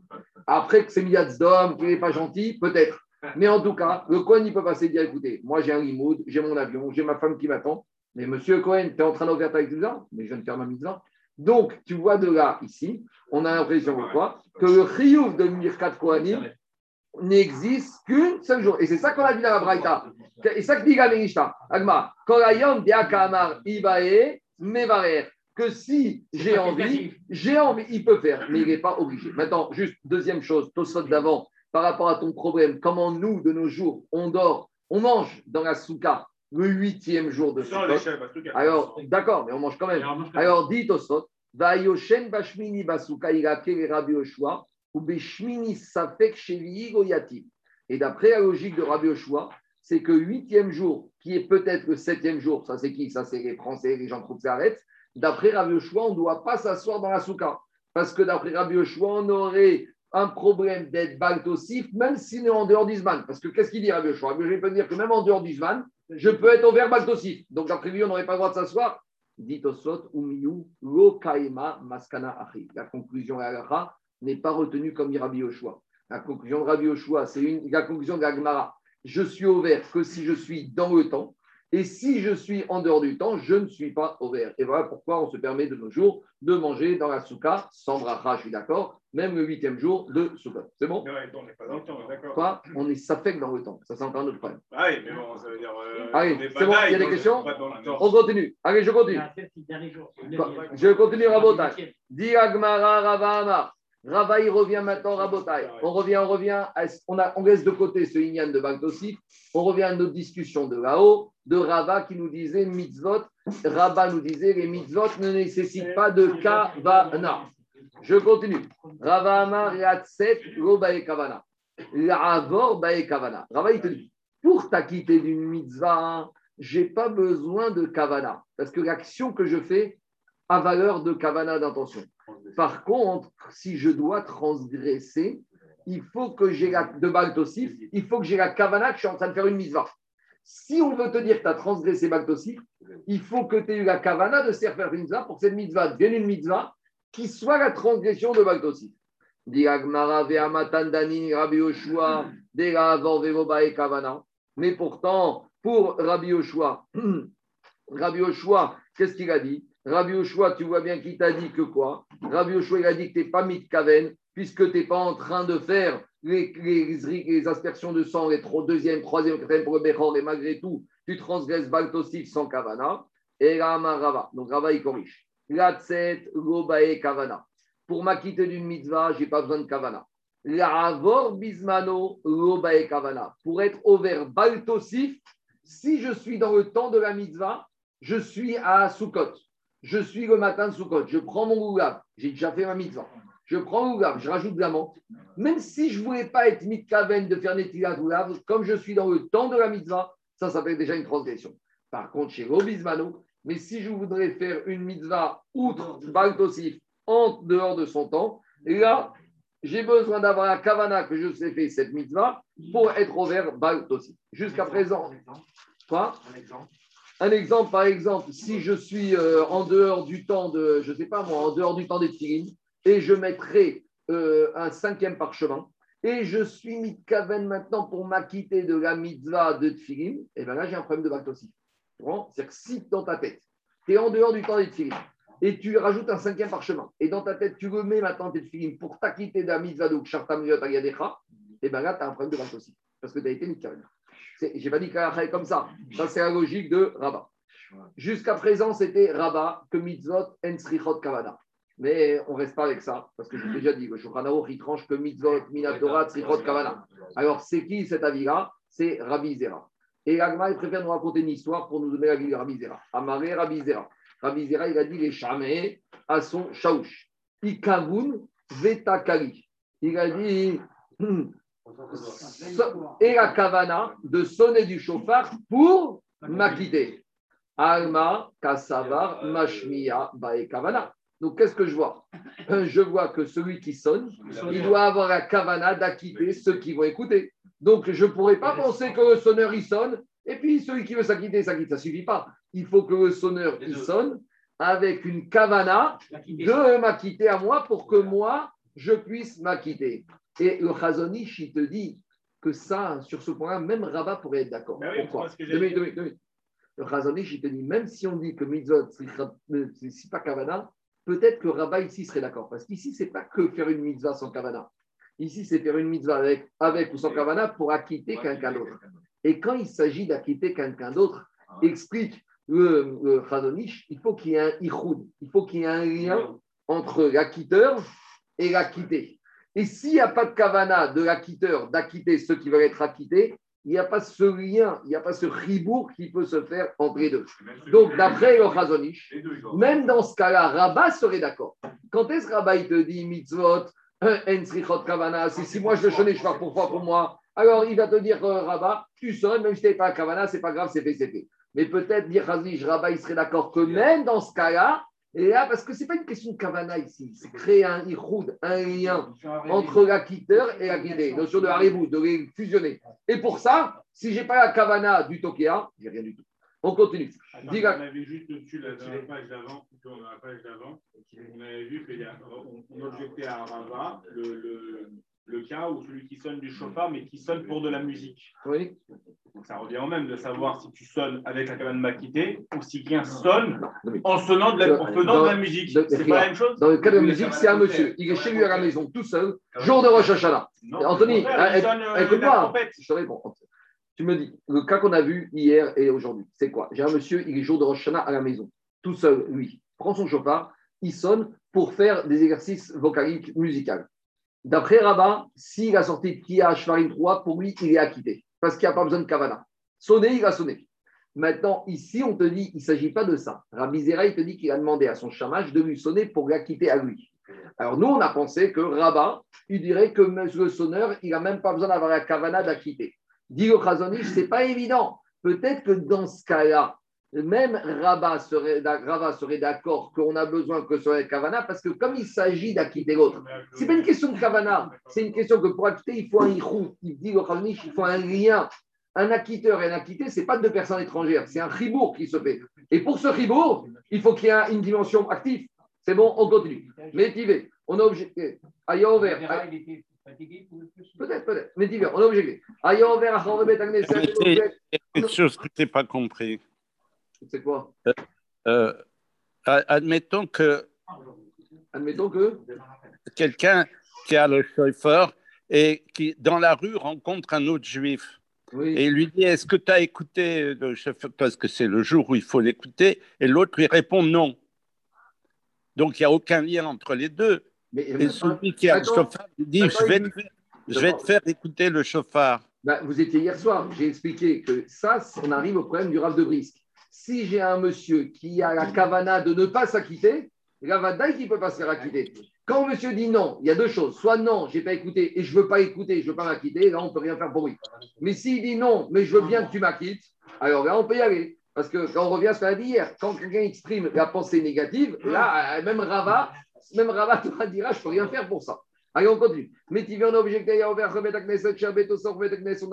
Après que c'est Miyatz d'homme, qu'il n'est pas gentil, peut-être. Mais en tout cas, le Kohen, il peut passer et dire écoutez, moi j'ai un limoud, j'ai mon avion, j'ai ma femme qui m'attend. Mais monsieur Cohen, tu es en train d'ouvrir ta mitzvah Mais je viens de faire ma mitzvah. Donc, tu vois de là, ici, on a l'impression quoi Que le chiyuv de Mirkat Kohanim n'existe qu'une seule jour. Et c'est ça qu'on a dit dans la Braïta. Et ça que dit Gamerishta. Agma, Korayom Diakamar Ibae Mevarer. Que si j'ai envie, j'ai envie, il peut faire, mais il n'est pas obligé. Maintenant, juste deuxième chose, Tosot d'avant, par rapport à ton problème, comment nous, de nos jours, on dort, on mange dans la souka le huitième jour de Sukkot. Alors, d'accord, mais on mange quand même. Alors, dit Tosot, Vayoshen Bashmini Basuka Rabbi Oshua, ou Beshmini Safek Shevi Goyati. Et d'après la logique de Rabbi Oshua, c'est que huitième jour, qui est peut-être le septième jour, ça c'est qui? Ça c'est les Français, les gens trouvent arrête. D'après Rabbi Oshua, on ne doit pas s'asseoir dans la souka. Parce que d'après Rabbi Oshua, on aurait un problème d'être baltosif, même s'il est en dehors d'Isman. Parce que qu'est-ce qu'il dit Rabbi Oshua Rabbi Oshua peut dire que même en dehors d'Isman, je peux être au verbe baltosif. Donc lui, on n'aurait pas le droit de s'asseoir. Dit Osot, Umiyu, Lo Kaima Maskana Achi. La conclusion à n'est pas retenue comme dit Rabbi Yoshua. La conclusion de Rabbi Yoshua, c'est une, la conclusion de la. Je suis au vert que si je suis dans le temps. Et si je suis en dehors du temps, je ne suis pas au vert. Et voilà pourquoi on se permet de nos jours de manger dans la souka sans bracha, je suis d'accord, même le huitième jour de souka. C'est bon? Ouais, on n'est pas dans le temps, d'accord. Quoi? On est safek dans le temps. Ça, c'est encore un autre problème. Ah oui, mais bon, ça veut dire. euh, Allez, pas c'est bon, il y a des on est questions. On continue. Allez, je continue. Je continue, Rabotai. Dis Agmara Rava il revient maintenant, Rabotai. On revient, on revient. On, a, on laisse de côté ce Inyan de Bagdosif. On revient à notre discussion de là-haut, de Rava qui nous disait mitzvot. Rava nous disait les mitzvot ne nécessitent pas de kavana. Je continue. Rava Amar Yatset Lo Kavana. Kavana. Rava, il te dit pour t'acquitter d'une mitzvah, j'ai pas besoin de kavana. Parce que l'action que je fais a valeur de kavana d'intention. Par contre, si je dois transgresser, il faut que j'ai la, de il que kavana que je suis en train de faire une mitzvah. Si on veut te dire que tu as transgressé Baltosif, il faut que tu aies eu la kavana de faire une mitzvah pour que cette mitzvah devienne une mitzvah qui soit la transgression de Baltosif. Kavana. Mais pourtant, pour Rabbi Yoshua, [CLEARS THROAT] Rabbi Yoshua, qu'est-ce qu'il a dit? Rabbi Yoshua, tu vois bien qu'il t'a dit que quoi? Rabbi Yoshua, il a dit que tu n'es pas mitkaven, puisque tu n'es pas en train de faire les, les, aspersions de sang, les tro- deuxième, troisième, quatrième Bechor, et malgré tout, tu transgresses Baltosif sans kavana. Et Rama Rava. Donc Rava, il corrige. Latset, Gobae, kavana. Pour m'acquitter d'une mitzvah, je n'ai pas besoin de kavana. L'avor bismano, Gobae, kavana. Pour être au vert Baltosif, si je suis dans le temps de la mitzvah, je suis à Sukkot. Je suis le matin de Sukkot. Je prends mon gougab. J'ai déjà fait ma mitzvah. Je prends gougab, je rajoute de la menthe. Même si je ne voulais pas être mitkaven de faire netilat gougab, comme je suis dans le temps de la mitzvah, ça s'appelle déjà une transgression. Par contre, chez Robismano, mais si je voudrais faire une mitzvah outre Baltosif en dehors de son temps, là, j'ai besoin d'avoir la kavana que je sais faire cette mitzvah pour être au vert Baltosif. Jusqu'à présent, quoi? Un exemple, par exemple, si je suis euh, en dehors du temps de, je ne sais pas moi, en dehors du temps des Tfilin, et je mettrai euh, un cinquième parchemin, et je suis mitkaven maintenant pour m'acquitter de la mitzvah de Tfilin, et bien là, j'ai un problème de. Tu comprends? C'est-à-dire que si dans ta tête, tu es en dehors du temps des Tfilin, et tu rajoutes un cinquième parchemin, et dans ta tête, tu remets maintenant tes Tfilin pour t'acquitter de la mitzvah de Kshartam et bien là, tu as un problème de Baltosif, parce que tu as été mitkaven. Je n'ai pas dit qu'elle comme ça. Ça, c'est la logique de Rabat. Jusqu'à présent, c'était Rabat que mitzvot en srichot kavana. Mais on ne reste pas avec ça, parce que j'ai déjà dit, le Shulchan il tranche que mitzvot, minatora, tzrichot, kavana. Alors, c'est qui cet avis-là? C'est Rabbi Zera. Et l'Agma, il préfère nous raconter une histoire pour nous donner la vie de Rabbi Zera. Amaré Rabbi Zera. Rabbi Zera, il a dit les chamés à son shaouch. Ikavun vetakali. Il a dit et la kavana de sonner du chauffard pour m'acquitter. Alma, Kassavar, Mashmiya, Bae Kavana. Donc, qu'est-ce que je vois? Je vois que celui qui sonne, il doit avoir la kavana d'acquitter ceux qui vont écouter. Donc, je ne pourrais pas penser que le sonneur, il sonne, et puis celui qui veut s'acquitter, s'acquitte. Ça ne suffit pas. Il faut que le sonneur, il sonne avec une kavana de m'acquitter à moi pour que moi, je puisse m'acquitter. Et le Chazonish, il te dit que ça, sur ce point-là, même Rabat pourrait être d'accord. Pourquoi Le Chazonish, il te dit, même si on dit que mitzvot, c'est pas kavana, peut-être que Rabat ici serait d'accord. Parce qu'ici, c'est pas que faire une mitzvah sans kavana. Ici, c'est faire une mitzvah avec, avec ou sans kavana pour acquitter quelqu'un d'autre. Et quand il s'agit d'acquitter quelqu'un d'autre, ah explique le, le il faut qu'il y ait un ichoud, il faut qu'il y ait un lien entre l'acquitteur et l'acquitté. Et s'il n'y a pas de kavana de l'acquitteur d'acquitter ceux qui veulent être acquittés, il n'y a pas ce lien, il n'y a pas ce ribourg qui peut se faire entre les deux. Donc, d'après le Chazonish, même dans ce cas-là, Rabat serait d'accord. Quand est-ce que Rabat il te dit mitzvot, en kavana, c'est si moi je le chonnais, je pars pour toi, pour moi, alors il va te dire, euh, Rabat, tu sonnes, même si tu n'es pas kavana, c'est pas grave, c'est fait, c'est fait. Mais peut-être, dire Rabat, il serait d'accord que même dans ce cas-là, et là, parce que ce n'est pas une question de kavana ici, c'est créer un ichoud, un lien entre l'acquitteur et l'acquitté, notion de haribou, de les fusionner. Et pour ça, si je n'ai pas la kavana du Tokea, j'ai rien du tout. On continue. Attends, on avait juste au-dessus, la page d'avant, on avait vu qu'on objectait à Rava le, le, le cas où celui qui sonne du chauffard, mais qui sonne pour de la musique. Oui. Donc ça revient au même de savoir si tu sonnes avec la cabane maquitée ou si quelqu'un sonne en sonnant de la, en faisant de la musique. C'est pas la même chose Dans le cas de la musique, c'est un monsieur. Il est chez lui à la maison, tout seul, jour de Rosh Hashanah. Anthony, euh, écoute-moi. Je te réponds. Tu me dis, le cas qu'on a vu hier et aujourd'hui, c'est quoi? J'ai un monsieur, il est jour de Rosh Hashanah à la maison, tout seul, lui. Prend son chauffard, il sonne pour faire des exercices vocaliques musicaux. D'après Rabat, s'il a sorti Kia Shvarim 3, pour lui, il est acquitté. Parce qu'il n'y a pas besoin de Kavana. Sonner, il a sonné. Maintenant, ici, on te dit, il ne s'agit pas de ça. Rabbi Zera, il te dit qu'il a demandé à son chamage de lui sonner pour l'acquitter à lui. Alors, nous, on a pensé que Rabat, il dirait que le sonneur, il n'a même pas besoin d'avoir la Kavana d'acquitter. Dit le ce n'est pas évident. Peut-être que dans ce cas-là, même Rabat serait, serait d'accord qu'on a besoin que ce soit Kavana, parce que comme il s'agit d'acquitter l'autre, c'est pas une question de Kavana, c'est une question que pour acquitter, il faut un Ichou. Il dit au il faut un lien. Un acquitteur et un acquitté, ce n'est pas deux personnes étrangères, c'est un ribourg qui se fait. Et pour ce ribourg, il faut qu'il y ait une dimension active. C'est bon, on continue. Métivé, on a objecté. Ayover. Peut-être, peut-être. Métivé, on a objecté. Ayover, Quelque chose que tu n'as pas compris. C'est quoi? Euh, euh, Admettons que. Admettons que. Quelqu'un qui a le chauffeur et qui, dans la rue, rencontre un autre juif. Et il lui dit Est-ce que tu as écouté le chauffeur? Parce que c'est le jour où il faut l'écouter. Et l'autre lui répond non. Donc il n'y a aucun lien entre les deux. Mais, et celui qui a le chauffeur dit Je vais, te, je vais te faire écouter le chauffard. Bah, vous étiez hier soir, j'ai expliqué que ça, on arrive au problème du rave de Brisque si j'ai un monsieur qui a la cavana de ne pas s'acquitter, la vadaï qui ne peut pas se faire acquitter. Quand monsieur dit non, il y a deux choses. Soit non, je n'ai pas écouté et je ne veux pas écouter, je ne veux pas m'acquitter, là on ne peut rien faire pour lui. Mais s'il dit non, mais je veux bien que tu m'acquittes, alors là on peut y aller. Parce que quand on revient à ce qu'on dit hier, quand quelqu'un exprime la pensée négative, là, même Rava, même Rava [LAUGHS] te dira, je ne peux rien faire pour ça. Allez, on continue. Mais tu viens, on a objecté, on a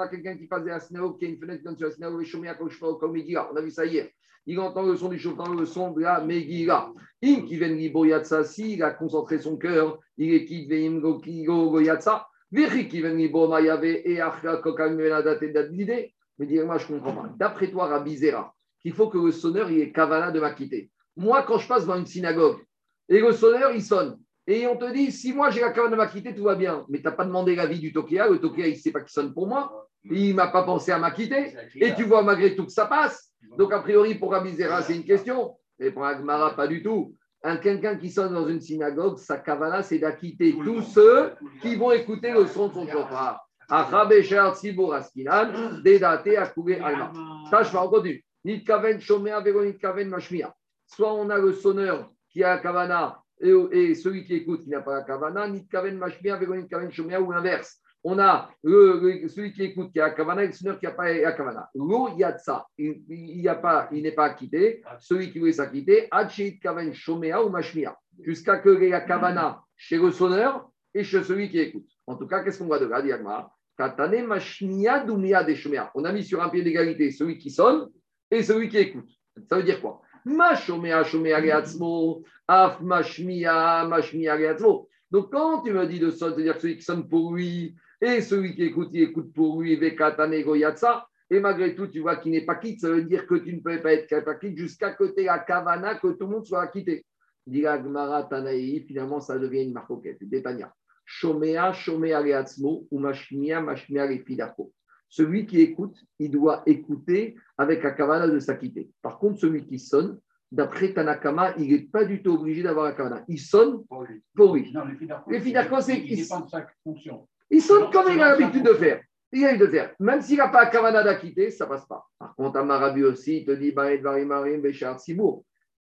quelqu'un qui passe à Snao, qui a une fenêtre comme sur Snao, et Shomia, comme Megillah. On a vu ça hier. Il entend le son du chauffeur, le son de la Megillah. In qui vient Liboyatsa, si il a concentré son cœur, il est qui vient Kigo Goyatsa, Viri qui vient Libo Mayave et Achra Kokam Menadate d'idée. Mais dis moi je comprends pas. D'après toi, Rabbi Zera, qu'il faut que le sonneur il ait Kavala de m'acquitter. Moi, quand je passe devant une synagogue et le sonneur il sonne, et on te dit, si moi j'ai la cavane de m'acquitter, tout va bien. Mais tu n'as pas demandé l'avis du Tokea. Le Tokea, il ne sait pas qu'il sonne pour moi. Il ne m'a pas pensé à m'acquitter. Et tu vois malgré tout que ça passe. Donc, a priori, pour Rabizera, c'est une question. Et pour Agmara, pas du tout. un quelqu'un qui sonne dans une synagogue, sa kavana, c'est d'acquitter tous ceux qui vont écouter le son de son chauffard. [COUGHS] Soit on a le sonneur qui a la kavana et, celui qui écoute qui n'a pas la kavana, ni kaven mashmia, kaven shomea ou l'inverse. On a celui qui écoute qui a kavana et le sonneur qui n'a pas la kavana. L'eau, il y a de. Il, n'est pas acquitté. Celui qui voulait s'acquitter, achit kaven shomea ou mashmia. Jusqu'à que la kavana chez le sonneur et chez celui qui écoute. En tout cas, qu'est-ce qu'on voit de là, Diagma Katane mashmia dumia des shomea. On a mis sur un pied d'égalité celui qui sonne et celui qui écoute. Ça veut dire quoi? Af Donc, quand tu me dis de sonne, c'est-à-dire celui qui sonne pour lui et celui qui écoute, il écoute pour lui, et malgré tout, tu vois qu'il n'est pas quitte, ça veut dire que tu ne peux pas être quitte jusqu'à côté la kavana, que tout le monde soit quitté. Finalement, ça devient une marcoquette, Détania. Shomea, Shomea Reatzmo, ou Mashmia Refidako. Celui qui écoute, il doit écouter avec la kavana de s'acquitter. Par contre, celui qui sonne, d'après Tanakama, il n'est pas du tout obligé d'avoir la kavana. Il sonne pour lui. Pour lui. Non, les c'est qu'il il sonne comme il a l'habitude de faire. Il a de faire. Même s'il n'a pas la kavana d'acquitter, ça ne passe pas. Par contre, Amarabi aussi, il te dit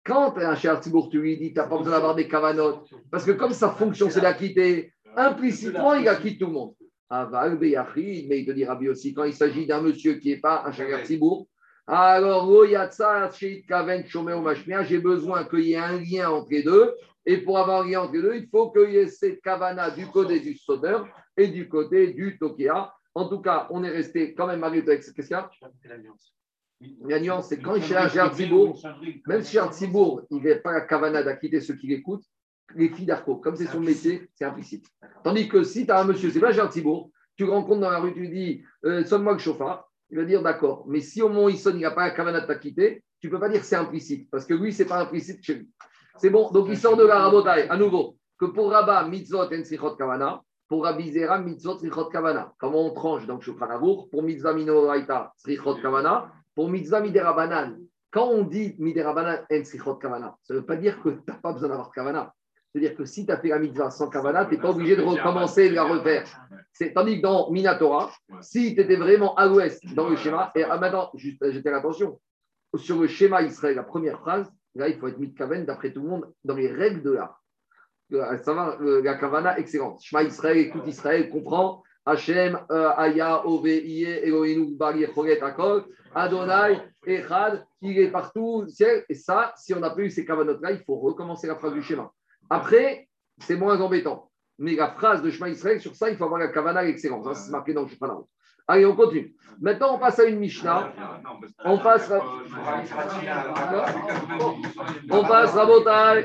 Quand un cher Tibour, tu lui dis, tu n'as pas besoin d'avoir des kavanotes, parce que comme sa fonction, c'est d'acquitter, implicitement, il acquitte tout le monde. Aval, mais il te dit Rabbi aussi, quand il s'agit d'un monsieur qui n'est pas un Shagar Sibour, alors j'ai besoin qu'il y ait un lien entre les deux. Et pour avoir un lien entre les deux, il faut qu'il y ait cette kavana du côté du sonneur et du côté du Tokia. En tout cas, on est resté quand même marié avec cette question. La nuance, c'est quand chez un Tibour, même un Tibour, il n'a pas la kavana d'acquitter ceux qui l'écoutent, les filles d'Arco. Comme c'est son métier, c'est implicite. Tandis que si tu as un monsieur, c'est pas Thibault, tu le rencontres dans la rue, tu lui dis euh, Sonne-moi le chauffard, il va dire d'accord. Mais si au moment où il sonne, il n'a pas un kavana de t'acquitter, tu ne peux pas dire c'est implicite, parce que lui, ce n'est pas implicite chez lui. C'est bon, donc il sort de la rabotaille, à nouveau, que pour Rabat, mitzvot en sichot kavana, pour Rabbi Zera, mitzvot sichot kavana. Comment on tranche donc Shulchan Pour mitzvah minoraita, sichot kavana, pour mitzvah miderabanan. Quand on dit miderabanan en sichot kavana, ça ne veut pas dire que tu n'as pas besoin d'avoir kavana. C'est-à-dire que si tu as fait la mitzvah sans kavana, tu n'es pas obligé de recommencer et de la refaire. Tandis que dans Minatora, si tu étais vraiment à l'ouest dans le schéma, et ah, maintenant, juste jeter l'attention, sur le schéma Israël, la première phrase, là, il faut être mitkaven d'après tout le monde dans les règles de l'art. Ça va, la kavana, excellente. Shema Israël, écoute Israël, comprend. Hachem, euh, Aya, Ove, Iye, Elohinu, Bari, Choret, Akol, Adonai, Echad, il est partout. Et ça, si on n'a pas eu ces kavanotes-là, il faut recommencer la phrase du schéma. Après, c'est moins embêtant. Mais la phrase de Shema Israël, sur ça, il faut avoir la kavana excellence. Hein, c'est marqué dans le Shulchan Allez, on continue. Maintenant, on passe à une Mishnah. On passe à... On passe à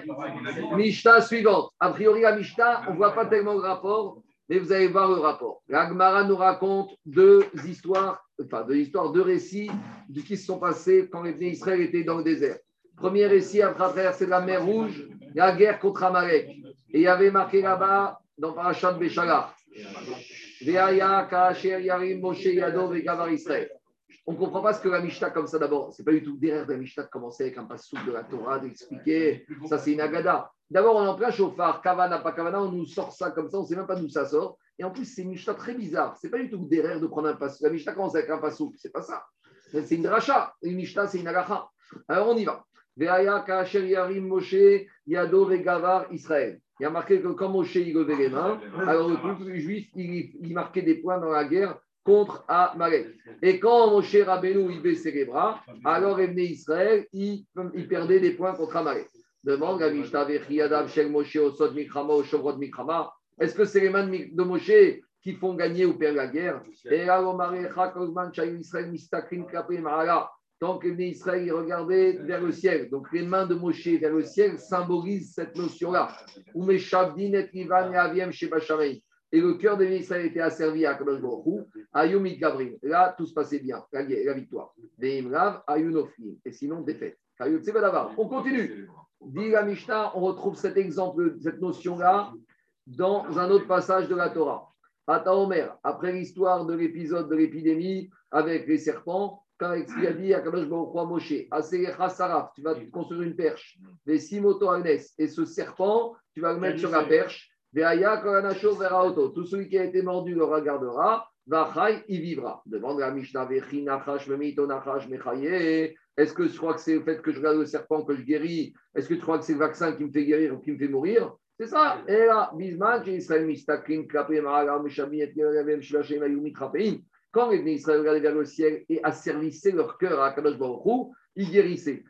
Mishnah suivante. A priori, la Mishnah, on ne voit pas tellement le rapport, mais vous allez voir le rapport. La nous raconte deux histoires, enfin deux histoires, deux récits de qui se sont passés quand les Israël étaient dans le désert. Premier récit après traverser la mer Rouge, la guerre contre Amalek. Et il y avait marqué là-bas, dans Parashat Béchalar, on ne comprend pas ce que la Mishnah comme ça d'abord. Ce n'est pas du tout derrière la Mishnah de commencer avec un passage de la Torah, d'expliquer. Ça, c'est une agada. D'abord, on est en plein chauffard, Kavana, pas Kavana, on nous sort ça comme ça, on ne sait même pas d'où ça sort. Et en plus, c'est une Mishnah très bizarre. Ce n'est pas du tout derrière de prendre un passage. La Mishnah commence avec un Ce c'est pas ça. C'est une dracha. Une Mishnah, c'est une agacha. Alors, on y va. Israël. Il y a marqué que quand Moshe il levait les mains, alors le peuple juif il, marquait des points dans la guerre contre Amalek. Et quand Moshe Rabbeinu il baissait les bras, alors venait Israël, il, il, perdait des points contre Amalek. Demande la Moshe Osod Mikrama au Shovrod Mikrama. Est-ce que c'est les mains de Moshe qui font gagner ou perdre la guerre? Et Israël. Tant que Israël regardait vers le ciel. Donc les mains de Moshe vers le ciel symbolisent cette notion-là. Et le cœur de Israël était asservi à Kadosh Baruch Ayumit Gabrim. Là, tout se passait bien, la, victoire. Et sinon, défaite. On continue. Dit la Mishnah, on retrouve cet exemple, cette notion-là, dans un autre passage de la Torah. Ata Omer, après l'histoire de l'épisode de l'épidémie avec les serpents, quand il a dit à Kadosh Baruch Moshe, Aserecha Saraf, tu vas construire une perche, des Simoto Anes, et ce serpent, tu vas le mettre sur la perche, Veaya Koranacho Veraoto, tout celui qui a été mordu le regardera, Vachai, il vivra. Demande à Mishnah, Vechi Nachash, Memito Nachash, Mechaye, est-ce que je crois que c'est le fait que je regarde le serpent que je guéris? Est-ce que tu crois que c'est le vaccin qui me fait guérir ou qui me fait mourir? C'est ça. Et là, Bisman, Israël Mistakim, Klapé, Maragar, Meshabi, Et Shivachem, Ayumi, Trapein. Quand les Israël regardaient vers le ciel et asservissaient leur cœur à Kadosh Baruch ils guérissaient.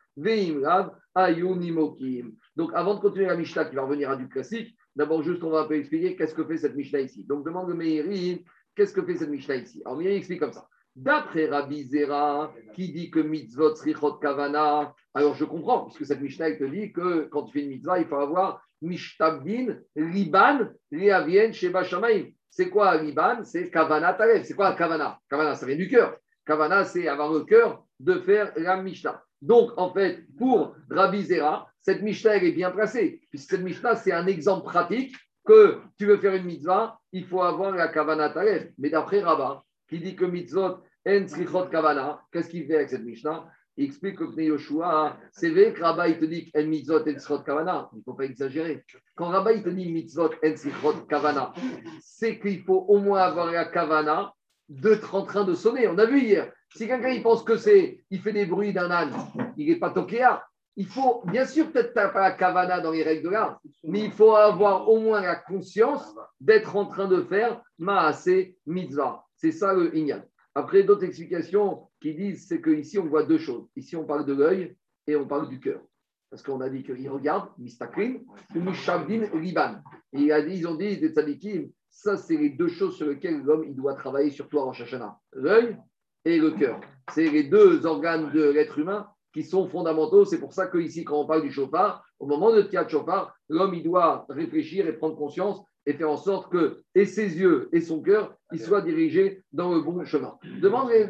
Donc, avant de continuer la Mishnah qui va revenir à du classique, d'abord, juste, on va un peu expliquer qu'est-ce que fait cette Mishnah ici. Donc, demande le Meiri, qu'est-ce que fait cette Mishnah ici Alors, Meiri explique comme ça. D'après Rabbi Zera, qui dit que mitzvot srichot kavana, alors je comprends, puisque cette Mishnah te dit que quand tu fais une mitzvah, il faut avoir mishtabdin, liban, liavien, sheba. C'est quoi liban? C'est kavana talef. C'est quoi kavana? Kavana, ça vient du cœur. Kavana, c'est avoir le cœur de faire la Mishnah. Donc, en fait, pour Rabbi Zera, cette Mishnah, est bien placée, puisque cette Mishnah, c'est un exemple pratique que tu veux faire une mitzvah, il faut avoir la kavana talef. Mais d'après Rabat, qui dit que mitzvot qu'est-ce qu'il fait avec cette Mishnah? Il explique que Pnei c'est vrai que Rabba, il te dit en mitzvot en srichot kavana, il ne faut pas exagérer. Quand Rabba, il te dit mitzvot en srichot kavana, c'est qu'il faut au moins avoir la kavana d'être en train de sonner. On a vu hier, si quelqu'un il pense que c'est, il fait des bruits d'un âne, il n'est pas tokéa. Il faut, bien sûr, peut-être pas la kavana dans les règles de l'art, mais il faut avoir au moins la conscience d'être en train de faire maase mitzvah. C'est ça le inyan. Après, d'autres explications qui disent, c'est qu'ici, on voit deux choses. Ici, on parle de l'œil et on parle du cœur. Parce qu'on a dit qu'il regarde, mistakrim, mishabdin, liban. Et a dit, ils ont dit, des tzadikim, ça, c'est les deux choses sur lesquelles l'homme il doit travailler, surtout en Shashana. L'œil et le cœur. C'est les deux organes de l'être humain qui sont fondamentaux. C'est pour ça qu'ici, quand on parle du chauffard, au moment de Tiat chauffard, l'homme, il doit réfléchir et prendre conscience et faire en sorte que et ses yeux et son cœur ils soient dirigés dans le bon chemin. Demande les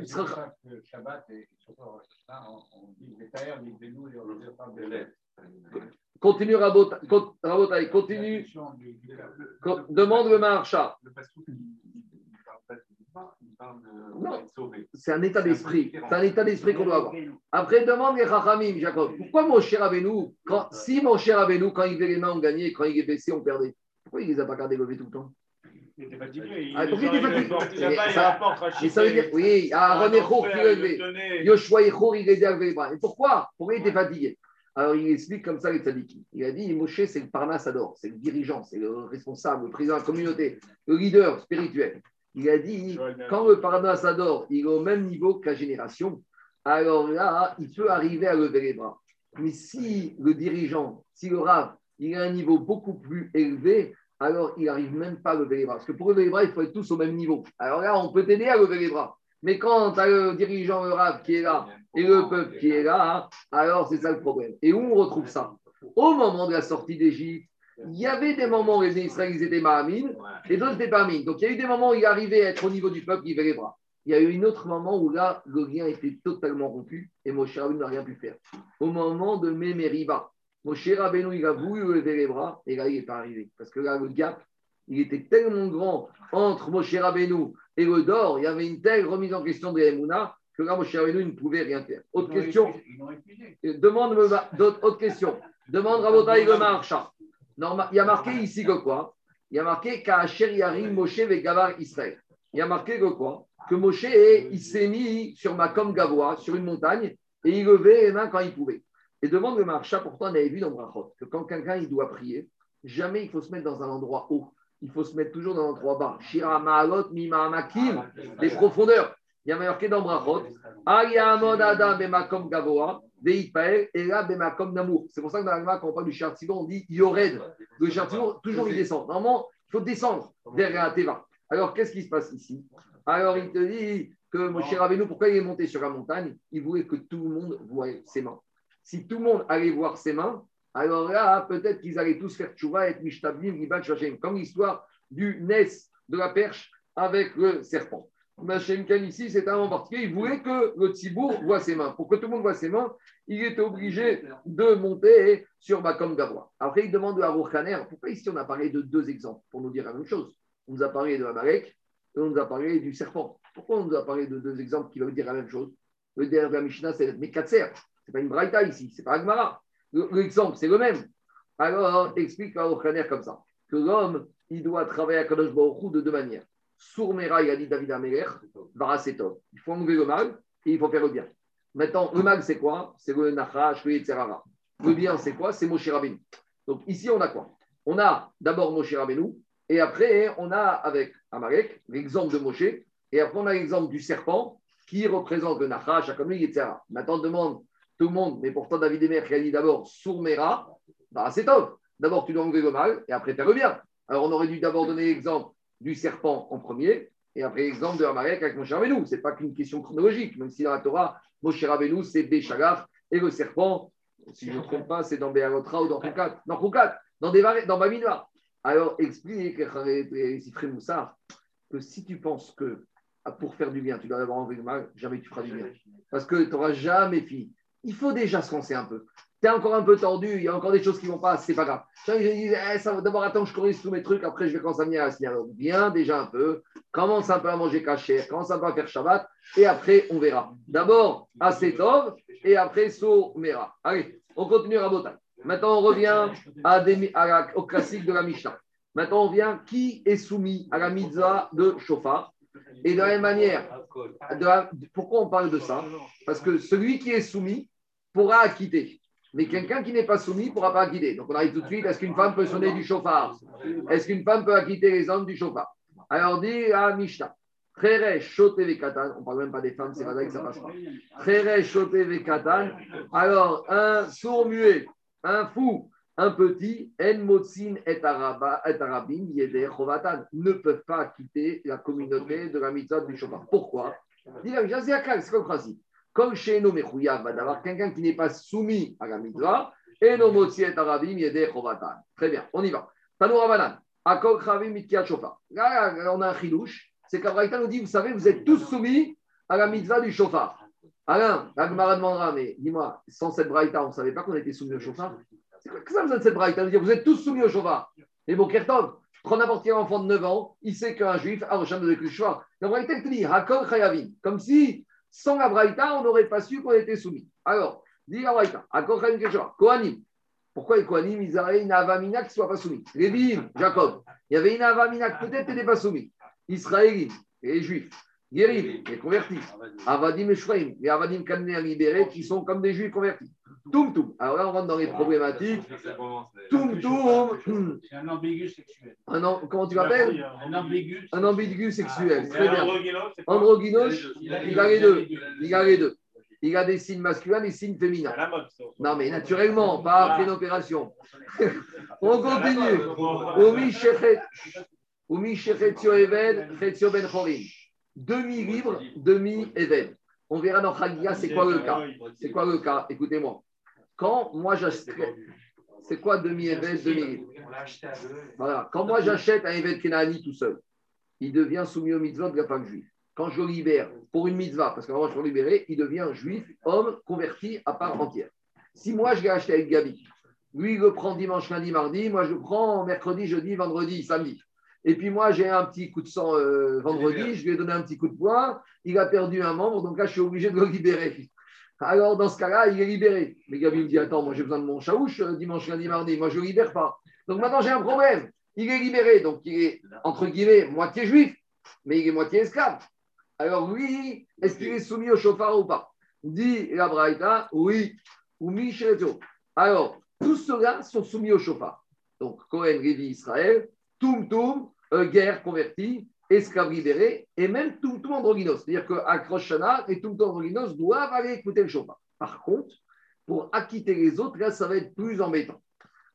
Continue Rabotai, continue. Demande le Maharsha. Non, c'est un état d'esprit. C'est un état d'esprit qu'on doit avoir. Après, demande les Chachamim, Jacob. Pourquoi mon cher Avenou, quand, si mon cher Avenou, quand il avait les mains, on gagnait, quand il est baissé, on perdait? Pourquoi il ne les a pas gardés levés tout le temps il était fatigué. Ah, il était fatigué Ça, ça veut dire, oui, Aaron Echour qui l'a levé. Yoshua Echour, il les a levés les bras. Et pourquoi Pourquoi il était fatigué alors, il explique comme ça les tzadikim. Il a dit Moshe, c'est le Parnas Ador, c'est le dirigeant, c'est le responsable, le président de la communauté, le leader spirituel. Il a dit quand le Parnas Ador il est au même niveau que la génération, alors là, il peut arriver à lever les bras. Mais si le dirigeant, si le Rav, il a un niveau beaucoup plus élevé, alors il n'arrive même pas à lever les bras. Parce que pour lever les bras, il faut être tous au même niveau. Alors là, on peut t'aider à lever les bras. Mais quand tu as le dirigeant, Rav qui est là, et le peuple qui est là, alors c'est ça le problème. Et où on retrouve ça? Au moment de la sortie d'Égypte, il y avait des moments où les Israéliens étaient Mahamine et d'autres étaient pas Donc il y a eu des moments où il arrivait à être au niveau du peuple, il levait les bras. Il y a eu un autre moment où là, le lien était totalement rompu et Moshe n'a rien pu faire. Au moment de Mémériba, Moshe Rabbeinu, il a voulu lever les bras et là, il n'est pas arrivé. Parce que là, le gap, il était tellement grand entre Moshe Rabbeinu et le Dor, il y avait une telle remise en question de l'Emouna que là, Moshe Rabbeinu ne pouvait rien faire. Autre question Demande, autre question. Demande Rabotai le Marcha. Il y a marqué ici que quoi? Il y a marqué Ka'asher Yarim Moshe Vegavar Israël. Il y a marqué que quoi? Que Moshe, il s'est mis sur Makom Gavoa, sur une montagne, et il levait les mains quand il pouvait. Et demande le marcha, pourtant on avait vu dans Brachot, que quand quelqu'un il doit prier, jamais il faut se mettre dans un endroit haut. Il faut se mettre toujours dans un endroit bas. Shira Ma'alot Mima Makim, les profondeurs. Il y a marqué dans Brachot, Adam Bemakom Gavoa, Veipael, Bemakom Namour. C'est pour ça que dans la quand on parle du Chartigon, on dit Yored. Le Chartigon, toujours il descend. Normalement, il faut descendre vers la Teva. Alors, qu'est-ce qui se passe ici? Alors, il te dit que Moshe Rabbeinu, pourquoi il est monté sur la montagne? Il voulait que tout le monde voie ses mains. Si tout le monde allait voir ses mains, alors là, peut-être qu'ils allaient tous faire tchouva et être mishtablim, liban, comme l'histoire du Nes de la perche avec le serpent. Machem ici, c'est un moment particulier. Il voulait que le tzibour voit ses mains. Pour que tout le monde voit ses mains, il était obligé de monter sur Bakom Gavois. Après, il demande à Khaner, pourquoi ici on a parlé de deux exemples pour nous dire la même chose? On nous a parlé de la et on nous a parlé du serpent. Pourquoi on nous a parlé de deux exemples qui veulent dire la même chose? Le derrière de la Mishnah, c'est mais Katser. Ce n'est pas une Braïta ici, ce n'est pas Agmara. L'exemple, c'est le même. Alors, explique à Khaner comme ça que l'homme, il doit travailler à Kadosh Baruch de deux manières. Sourmera, il a dit David Améler, Varasetov. Il faut enlever le mal et il faut faire le bien. Maintenant, le mal, c'est quoi? C'est le Nachash, le etc. Le bien, c'est quoi? C'est Moshe Rabbeinu. Donc ici, on a quoi? On a d'abord Moshe Rabbeinu, et après, on a avec Amalek l'exemple de Moshe, et après, on a l'exemple du serpent qui représente le Nachash, Akamui, etc. Maintenant, on demande tout le monde, mais pourtant David Emer qui a dit d'abord Sourmera, bah, c'est top. D'abord, tu dois enlever le mal, et après, tu le bien. Alors, on aurait dû d'abord donner l'exemple du serpent en premier, et après l'exemple de Amalek avec Moshe Rabbeinu. Ce n'est pas qu'une question chronologique, même si dans la Torah, Moshe Rabbeinu, c'est Béchagar, et le serpent, si je ne me trompe pas, c'est dans Béalotra ou dans Koukat. Dans Koukat, dans, dans Babinois. Alors, explique Moussard que si tu penses que pour faire du bien, tu dois avoir envie de mal, jamais tu feras du bien. Parce que tu n'auras jamais fini. Il faut déjà se lancer un peu tu es encore un peu tordu, il y a encore des choses qui ne vont pas, c'est pas grave. Je dis, eh, d'abord attends je corrige tous mes trucs, après je vais commencer à venir à signer. Viens déjà un peu, commence un peu à manger caché, commence un peu à faire Shabbat, et après on verra. D'abord assez tov, et après so mera. Allez, on continue à Botan. Maintenant on revient à au classique de la Mishnah. Maintenant on vient qui est soumis à la mitzvah de Shofar? Et de la même manière, pourquoi on parle de ça Parce que celui qui est soumis pourra acquitter. Mais quelqu'un qui n'est pas soumis ne pourra pas acquitter. Donc on arrive tout de suite, est-ce qu'une femme peut sonner du chauffard Est-ce qu'une femme peut acquitter les hommes du chauffard Alors dit à Mishnah, Vekatan, on ne parle même pas des femmes, c'est pas vrai que ça passe pas. Vekatan, alors un sourd muet, un fou, un petit, En Motsin et Arabim, Yeder Chovatan, ne peuvent pas quitter la communauté de la mitzvah du chauffard. Pourquoi? C'est le principe comme chez nos va d'avoir quelqu'un qui n'est pas soumis à la mitzvah, et nos motsiet arabim yede chovatan. Très bien, on y va. Tanoura banan, akol chavim mitkiat shofar. Là, on a un chidouche, c'est qu'Abraïta nous dit, vous savez, vous êtes tous soumis à la mitzvah du shofar. Alain, la demandera, mais dis-moi, sans cette braïta, on ne savait pas qu'on était soumis au quoi que ça, vous êtes cette braïta Vous êtes tous soumis au shofar. Et bon, Kertov, prends n'importe quel enfant de 9 ans, il sait qu'un juif a recherché de shofar. La braïta te dit, hakol chayavim, comme si sans la Braïta, on n'aurait pas su qu'on était soumis. Alors, dit la Braïta, à Kohanim. Pourquoi les Kohanim, ils avaient une Avamina qui ne soit pas soumis? Lévim, Jacob, il y avait une Avamina qui peut-être n'était pas soumis. Israélim, les Juifs. Guérim, les convertis. Avadim et Shreim, les Avadim Kamner libérés qui sont comme des Juifs convertis. Toum Toum. Alors là, on rentre dans les problématiques. Toum Toum. C'est un ambigu sexuel. Un comment tu l'appelles? Un ambigu. Un ambigu sexuel. Ah, Très bien. Androgynos, il a les deux. Il a les deux. Il a des signes masculins et des signes féminins. Non, mais naturellement, pas après une opération. [LAUGHS] on continue. Omi Shechet. Omi Shechet Even, Chetio Ben Chorim. Demi-livre, demi-évêque. On verra dans Chagia, c'est quoi le cas C'est quoi le cas Écoutez-moi. Quand moi j'achète, c'est quoi demi-évêque, demi-livre Voilà. Quand moi j'achète un évêque Kenani tout seul, il devient soumis au mitzvah de la femme juive. Quand je le libère pour une mitzvah, parce qu'avant je le libérer, il devient juif, homme, converti à part entière. Si moi je l'ai acheté avec Gabi, lui il le prend dimanche, lundi, mardi, moi je le prends mercredi, jeudi, vendredi, samedi. Et puis moi, j'ai un petit coup de sang euh, vendredi, je lui ai donné un petit coup de poing, il a perdu un membre, donc là, je suis obligé de le libérer. Alors, dans ce cas-là, il est libéré. Mais Gabi me dit Attends, moi, j'ai besoin de mon chaouche euh, dimanche, lundi, mardi. Moi, je ne le libère pas. Donc maintenant, j'ai un problème. Il est libéré. Donc, il est, entre guillemets, moitié juif, mais il est moitié esclave. Alors, lui, est-ce qu'il est soumis au chauffard ou pas? Dit la Braïta Oui. Ou Alors, tous ceux-là sont soumis au chauffard. Donc, Cohen, Révi, Israël, Toum, euh, guerre convertie, esclave libéré, et même Toum androgynos. C'est-à-dire qu'à Kroshana et Toum Toum androgynos doivent aller écouter le chauffard. Par contre, pour acquitter les autres, là, ça va être plus embêtant.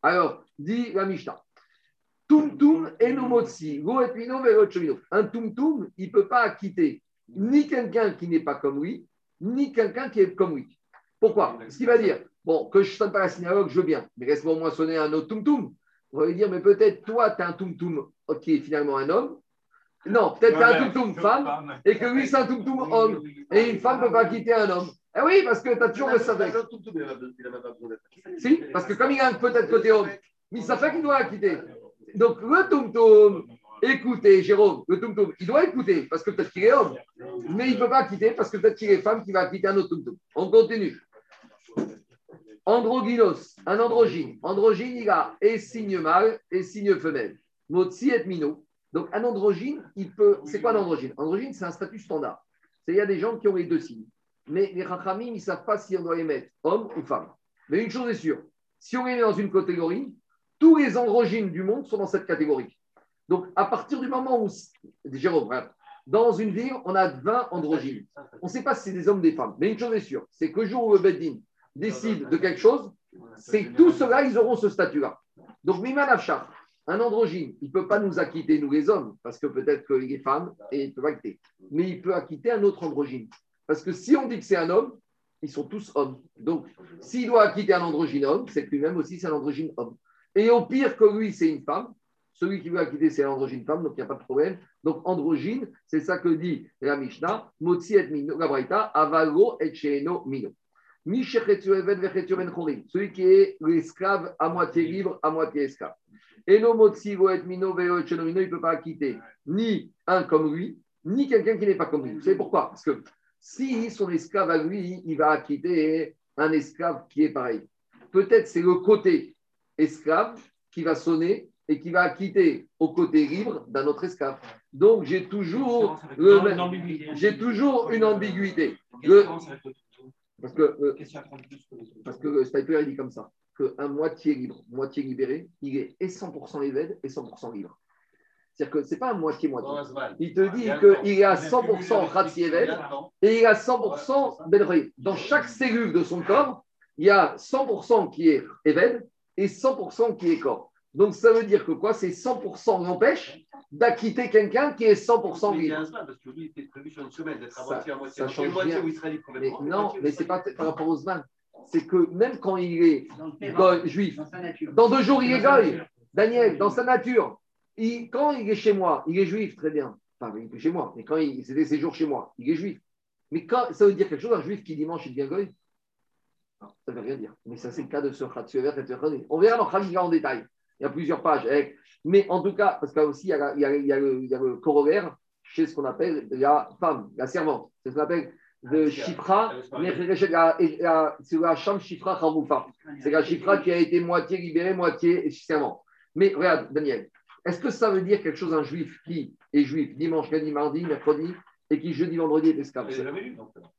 Alors, dit la Mishnah. Toum et Nomotsi, Un Toum Toum, il ne peut pas acquitter ni quelqu'un qui n'est pas comme lui, ni quelqu'un qui est comme lui. Pourquoi? Ce qu'il va dire, bon, que je ne sonne pas la synagogue, je veux bien, mais laisse-moi au moins sonner un autre Toum. On va lui dire, mais peut-être toi, tu es un toum-toum qui est finalement un homme. Non, peut-être tu es un toum-toum femme, et que lui, c'est un toum-toum homme. Et une femme ne peut pas quitter un homme. Eh oui, parce que tu as toujours le savais. Si, parce que comme il a peut-être côté homme, mais ça fait qu'il doit quitter. Donc le toum-toum écouter Jérôme, le tum il doit écouter parce que peut-être qu'il est homme, mais il ne peut pas quitter parce que peut-être qu'il est femme qui va quitter un autre tum On continue. Androgynos, un androgyne. Androgyne, il a et signe mâle et signe femelle. Motsi et mino. Donc, un androgyne, il peut. C'est quoi un androgyne? Androgyne, c'est un statut standard. Il y a des gens qui ont les deux signes. Mais les rachamim, ils ne savent pas si on doit les mettre homme ou femme. Mais une chose est sûre si on les met dans une catégorie, tous les androgynes du monde sont dans cette catégorie. Donc, à partir du moment où. Jérôme, dans une ville, on a 20 androgynes. On ne sait pas si c'est des hommes ou des femmes. Mais une chose est sûre c'est que le jour où le Beddin décide de quelque chose, c'est tous ceux-là, ils auront ce statut-là. Donc, Miman Afshar, un androgyne, il ne peut pas nous acquitter, nous les hommes, parce que peut-être qu'il est femme et il peut pas quitter. Mais il peut acquitter un autre androgyne. Parce que si on dit que c'est un homme, ils sont tous hommes. Donc, s'il doit acquitter un androgyne homme, c'est que lui-même aussi c'est un androgyne homme. Et au pire que lui, c'est une femme, celui qui veut acquitter, c'est androgyne femme, donc il n'y a pas de problème. Donc, androgyne, c'est ça que dit la Mishnah, Motsi et Mino, Avalo et Mino. Ben celui qui est l'esclave à moitié libre, à moitié esclave. Et no Motsi et Mino, il ne peut pas acquitter ni un comme lui, ni quelqu'un qui n'est pas comme lui. Vous savez pourquoi? Parce que si son esclave à lui, il va acquitter un esclave qui est pareil. Peut-être c'est le côté esclave qui va sonner et qui va acquitter au côté libre d'un autre esclave. Donc j'ai toujours, j'ai toujours une ambiguïté. Parce que, euh, parce que le sniper dit comme ça, qu'un moitié libre, moitié libéré, il est et 100% évêque et 100% libre. C'est-à-dire que ce n'est pas un moitié-moitié. Il te dit qu'il est à 100% Ratzievel et il est à 100% Benrei. Dans chaque cellule de son corps, il y a 100% qui est Eved et 100% qui est corps. Donc ça veut dire que quoi? C'est 100% l'empêche d'acquitter quelqu'un qui est 100% libre. Parce que lui, il était prévu sur une semaine d'être à moitié à moitié. Ça change moitié où il libre mais Non, mais ce n'est pas par rapport aux Zman. C'est que même quand il est juif, dans deux jours, il est goy. Daniel, dans sa nature, quand il est chez moi, il est juif, très bien. Enfin, il est chez moi, mais quand il, c'est des jours chez moi, il est juif. Mais quand ça veut dire quelque chose, un juif qui dimanche, il devient goy? Ça ne veut rien dire. Mais ça, c'est le cas de ce et On verra dans Khaliga en détail. Il y a plusieurs pages. Eh. Mais en tout cas, parce qu'il aussi, il y a, il y a, il y a, le, corollaire chez ce qu'on appelle la femme, la servante. C'est ce qu'on appelle le chifra, c'est la chambre chifra C'est la chifra qui a été moitié libérée, moitié servante. Mais regarde, Daniel, est-ce que ça veut dire quelque chose un juif qui est juif dimanche, lundi, mardi, mercredi et qui jeudi, vendredi est esclave?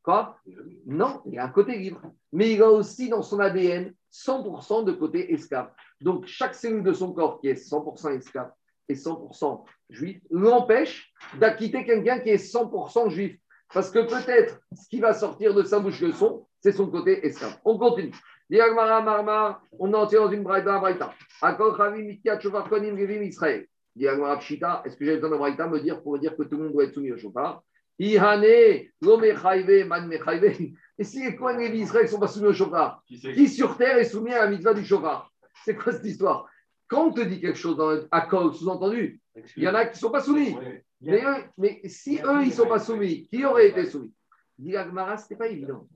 Quoi? Non, il a un côté libre. Mais il a aussi dans son ADN 100% de côté esclave. Donc chaque cellule de son corps qui est 100% esclave et 100% juif l'empêche d'acquitter quelqu'un qui est 100% juif. Parce que peut-être ce qui va sortir de sa bouche le son, c'est son côté esclave. On continue. On est entré dans une braïta, braïta. Israël. Est-ce que j'ai besoin de braïta me dire pour dire que tout le monde doit être soumis au chauffard Ihane, Et si les Kohen et Israël ne sont pas soumis au chauffard Qui sur terre est soumis à la mitzvah du chauffard C'est quoi cette histoire? Quand on te dit quelque chose dans à sous-entendu, il y en a qui ne sont pas soumis. Mais, mais si eux, ils ne sont pas soumis, qui aurait été soumis? Dit ce n'est pas évident.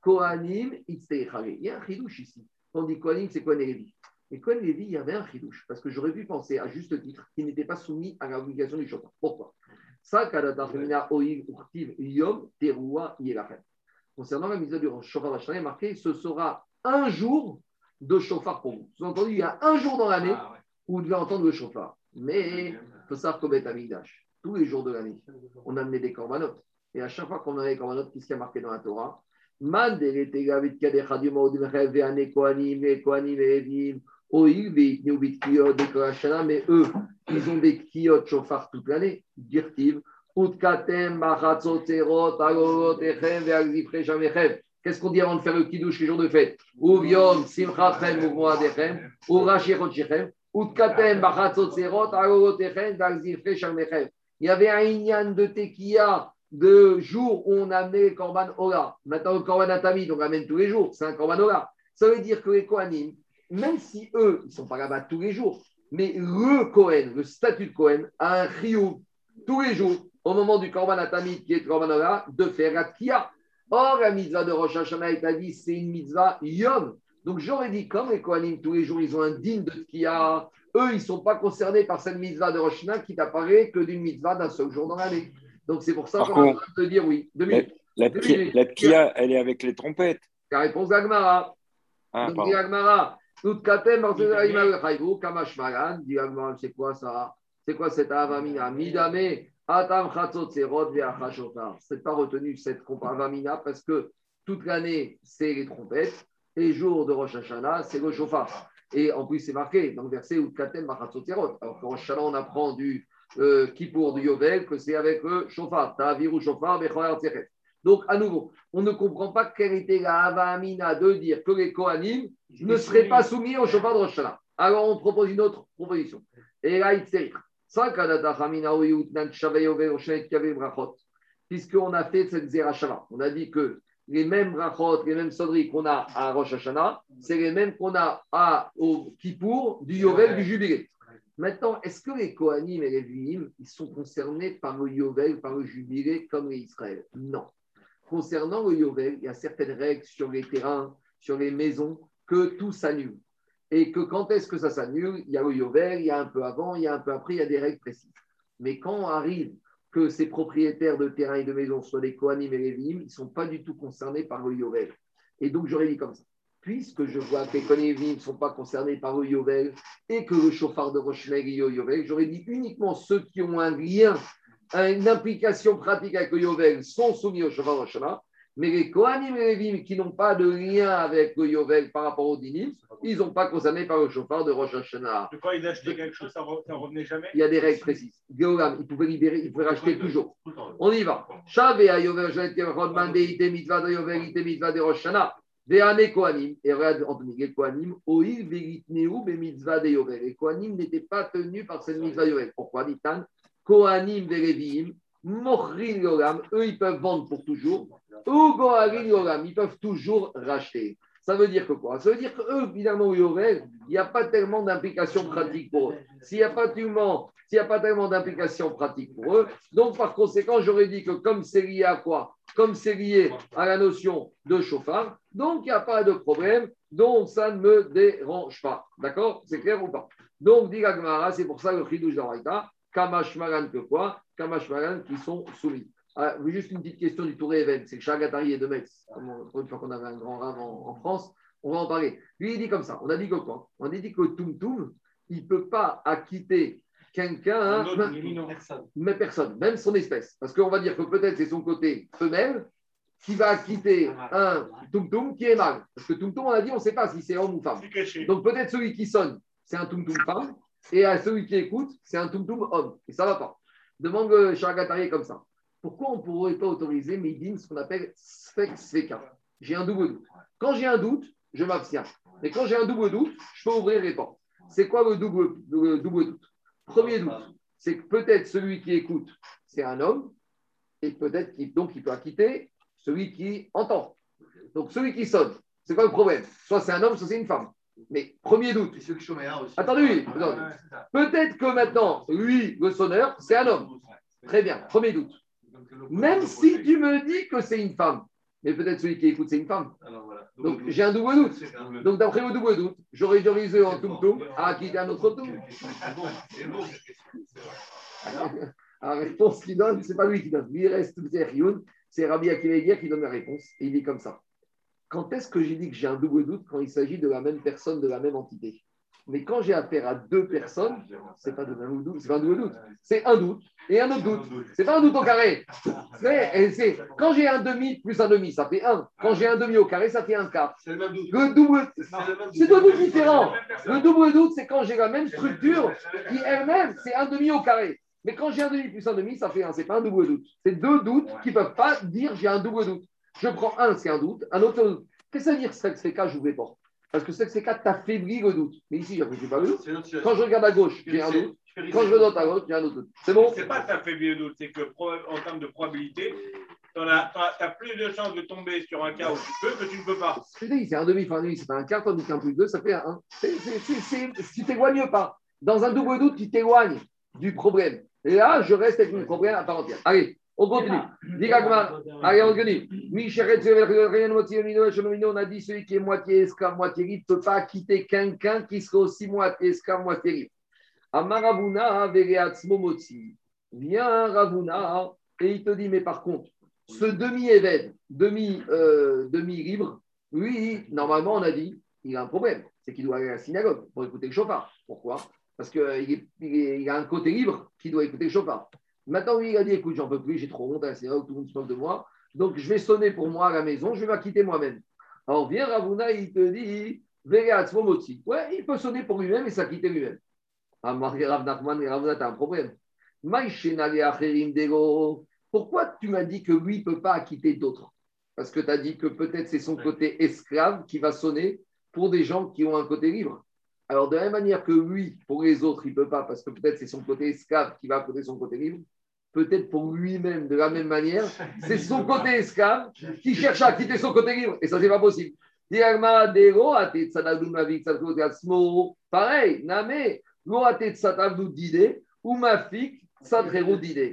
Kohanim, Il y a un chidouche ici. On dit Kohanim, c'est Kohen et Lévi. Et Kohen Lévi, il y avait un chidouche, parce que j'aurais pu penser à juste titre qu'il n'était pas soumis à l'obligation du chauffeur. Pourquoi? Ça, Yom. Concernant la mise du chauffard il est marqué ce sera un jour de chauffard pour vous. Sous-entendu, il y a un jour dans l'année ah, où vous devez entendre le chauffard. Mais il faut savoir qu'au Amidash, tous les jours de l'année, on amenait des corbanotes. Et à chaque fois qu'on a des corbanotes, qu'est-ce qui a marqué dans la Torah? Ils eux, ils ont des kiot chauffard toute l'année. Dirtiv. Qu'est-ce qu'on dit avant de faire le kidouche les jours de fête shamechem. Il y avait un inyan de tekia de jours où on amenait le Korban Ola. Maintenant, le Korban Atamid, on amène tous les jours. C'est un Korban Ola. Ça veut dire que les Kohanim, même si eux, ils ne sont pas là-bas tous les jours, mais le Kohen, le statut de Kohen, a un Riyou tous les jours, au moment du Korban Atamid, qui est Korban Ola, de faire la. Or, la mitzvah de Rosh Hashanah est dit, c'est une mitzvah Yom. Donc, j'aurais dit, comme les Kohanim, tous les jours, ils ont un digne de Tkia, eux, ils ne sont pas concernés par cette mitzvah de Rosh Hashanah qui n'apparaît que d'une mitzvah d'un seul jour dans l'année. Donc c'est pour ça qu'on a contre, besoin de dire oui. Deux La, minutes. la, la tkia, elle est avec les trompettes. La réponse d'Agmara. Ah, Donc, dit Agmara, tout katem, c'est quoi ça? C'est quoi cette avamina Midame, atam. C'est pas retenu cette compa- avamina parce que toute l'année, c'est les trompettes et jour de Rosh Hashanah, c'est le shofar. Et en plus, c'est marqué dans le verset où katem machatzot serot. Alors que Rosh Hashanah, on apprend du euh, Kippour, du Yovel, que c'est avec le shofar, bechoyer tzeret. Donc, à nouveau, on ne comprend pas quelle était la avamina de dire que les Kohanim ne seraient pas soumis au chauffard de Rosh Hashanah. Alors, on propose une autre proposition. Et là, il s'est Puisqu'on a fait cette Zerachava, on a dit que les mêmes brachot, les mêmes sonneries qu'on a à Rosh Hashanah, c'est les mêmes qu'on a à, au Kippour du Yovel du Jubilé. Maintenant, est-ce que les Kohanim et les Lévi'im, ils sont concernés par le Yovel, par le Jubilé, comme les Israël? Non. Concernant le Yovel, il y a certaines règles sur les terrains, sur les maisons, que tout s'annule. Et que quand est-ce que ça s'annule? Il y a le Yovel, il y a un peu avant, il y a un peu après, il y a des règles précises. Mais quand arrive que ces propriétaires de terrains et de maisons, soit les Kohanim et les Lévi'im, ils ne sont pas du tout concernés par le Yovel. Et donc, j'aurais dit comme ça. Puisque je vois que les Kohanim et ne sont pas concernés par le Yovel et que le chauffard de Hashanah est au Yovel, j'aurais dit uniquement ceux qui ont un lien une implication pratique avec le Yovel sont soumis au Rosh Hashanah, mais les Kohanim et les Lévim qui n'ont pas de lien avec le Yovel par rapport au Dinim, ils n'ont pas concernés par le Shofar de Rosh Hashanah. Quand ils achetaient quelque chose, ça ne revenait jamais? Il y a des règles précises. Géolam, ils pouvaient libérer, ils pouvaient racheter toujours. On y va. Shavé à Yovel, Rodman, Deite, Mitzvah de Yovel, Ite, Mitzvah de Rosh Hashanah. Veane Kohanim, et regarde, Anthony, les Kohanim, Oil, Veritneu, be Mitzvah de Yovel. Les Kohanim n'étaient pas tenus par cette Mitzvah de Yovel. Pourquoi, dit Kohanim, Vereviim, Mochrin Yolam, eux, ils peuvent vendre pour toujours. Ou Goharin Yolam, ils peuvent toujours racheter. Ça veut dire que quoi? Ça veut dire qu'eux, finalement, au Yovel, il n'y a pas tellement d'implication pratique pour eux. S'il n'y a pas tellement, s'il a pour eux, donc par conséquent, j'aurais dit que comme c'est lié à quoi? Comme c'est lié à la notion de chauffard, donc il n'y a pas de problème, donc ça ne me dérange pas. D'accord? C'est clair ou pas? Donc, dit c'est pour ça le d'Araïta, Kamashmaran que quoi? Kamashmaran qui sont soumis. Ah, juste une petite question du Tour Even, c'est que Chagatari est de Metz. Comme on- Une fois qu'on avait un grand rave en, en France, on va en parler. Lui, il dit comme ça. On a dit que quoi? On a dit que Tum Tum, il ne peut pas acquitter quelqu'un, Un hein, mais personne, même son espèce. Parce qu'on va dire que peut-être c'est son côté femelle qui va acquitter un Tum Tum qui est mâle. Parce que Tum Tum, on a dit, on ne sait pas si c'est homme ou femme. Donc peut-être celui qui sonne, c'est un Tum Tum femme, et à celui qui écoute, c'est un Tum Tum homme. Et ça ne va pas. Demande le Chagatari comme ça. Pourquoi on ne pourrait pas autoriser Medine, ce qu'on appelle Sfek Sveka J'ai un double doute. Quand j'ai un doute, je m'abstiens. Mais quand j'ai un double doute, je peux ouvrir les portes. C'est quoi le double, le double doute? Premier doute, c'est que peut-être celui qui écoute, c'est un homme, et peut-être qu'il donc il peut acquitter celui qui entend. Donc celui qui sonne, c'est quoi le problème? Soit c'est un homme, soit c'est une femme. Mais premier doute. Attendez, attendez. Peut-être que maintenant, lui, le sonneur, c'est un homme. Très bien, premier doute. Même si tu me dis que c'est une femme, mais peut-être celui qui écoute, c'est une femme. Donc j'ai un double doute. Donc d'après le double doute, j'aurais autorisé en tum tum à acquitter un autre tum. [LAUGHS] La réponse qu'il donne, c'est pas lui qui donne. Lui, il reste c'est Rabbi Akiva qui donne la réponse. Et il dit comme ça. Quand est-ce que j'ai dit que j'ai un double doute quand il s'agit de la même personne, de la même entité? Mais quand j'ai affaire à deux personnes, c'est pas de même doute, c'est pas un double doute. C'est un doute et un autre doute. C'est pas un doute au carré. C'est- quand j'ai un demi plus un demi, ça fait un. Quand j'ai un demi au carré, ça fait un quart. C'est le même doute. Le double, c'est deux doutes différents. Le double doute, c'est quand j'ai la même structure qui elle-même, c'est un demi au carré. Mais quand j'ai un demi plus un demi, ça fait un. C'est pas un double doute. C'est deux doutes qui ne peuvent pas dire j'ai un double doute. Je prends un, c'est un doute, un autre doute. Qu'est-ce que ça veut dire sexe CK, j'ouvre les portes Parce que sexe CK t'affaiblit le doute. Mais ici, je n'ai pas le doute. Quand je regarde à gauche, j'ai un doute. Quand je regarde à gauche, j'ai un autre doute. C'est bon? C'est pas que tu as fait bien doute, c'est que en termes de probabilité, tu as, plus de chances de tomber sur un cas où tu peux que tu ne peux pas. C'est un demi, enfin un demi, c'est pas un quart, tandis qu'un plus deux, ça fait un 1. Tu t'éloignes pas. Dans un double doute, tu t'éloignes du problème. Et là, je reste avec mon problème à part entière. Allez, on continue. On a dit celui qui est moitié esclave, moitié libre, ne peut pas quitter quelqu'un qui serait aussi moitié esclave, moitié libre. Amaravuna Motsi. Viens Ravuna et il te dit, mais par contre, ce demi-évêque, demi, euh, demi-libre, lui, normalement, on a dit, il a un problème. C'est qu'il doit aller à la synagogue pour écouter le chauffard. Pourquoi Parce qu'il il a un côté libre qui doit écouter le chauffard. Maintenant, lui, il a dit, écoute, j'en peux plus, j'ai trop honte à la synagogue, tout le monde se moque de moi. Donc, je vais sonner pour moi à la maison, je vais m'acquitter moi-même. Alors, viens Ravuna, il te dit, Motsi. Ouais, il peut sonner pour lui-même et s'acquitter lui-même. Ah, Rav Nachman, Ravuna, tu as un problème. Pourquoi tu m'as dit que lui ne peut pas acquitter d'autres? Parce que tu as dit que peut-être c'est son côté esclave qui va sonner pour des gens qui ont un côté libre. Alors, de la même manière que lui, pour les autres, il ne peut pas, parce que peut-être c'est son côté esclave qui va accoter son côté libre, peut-être pour lui-même, de la même manière, c'est son côté esclave qui cherche à quitter son côté libre. Et ça, c'est pas possible. Pareil, Name, ou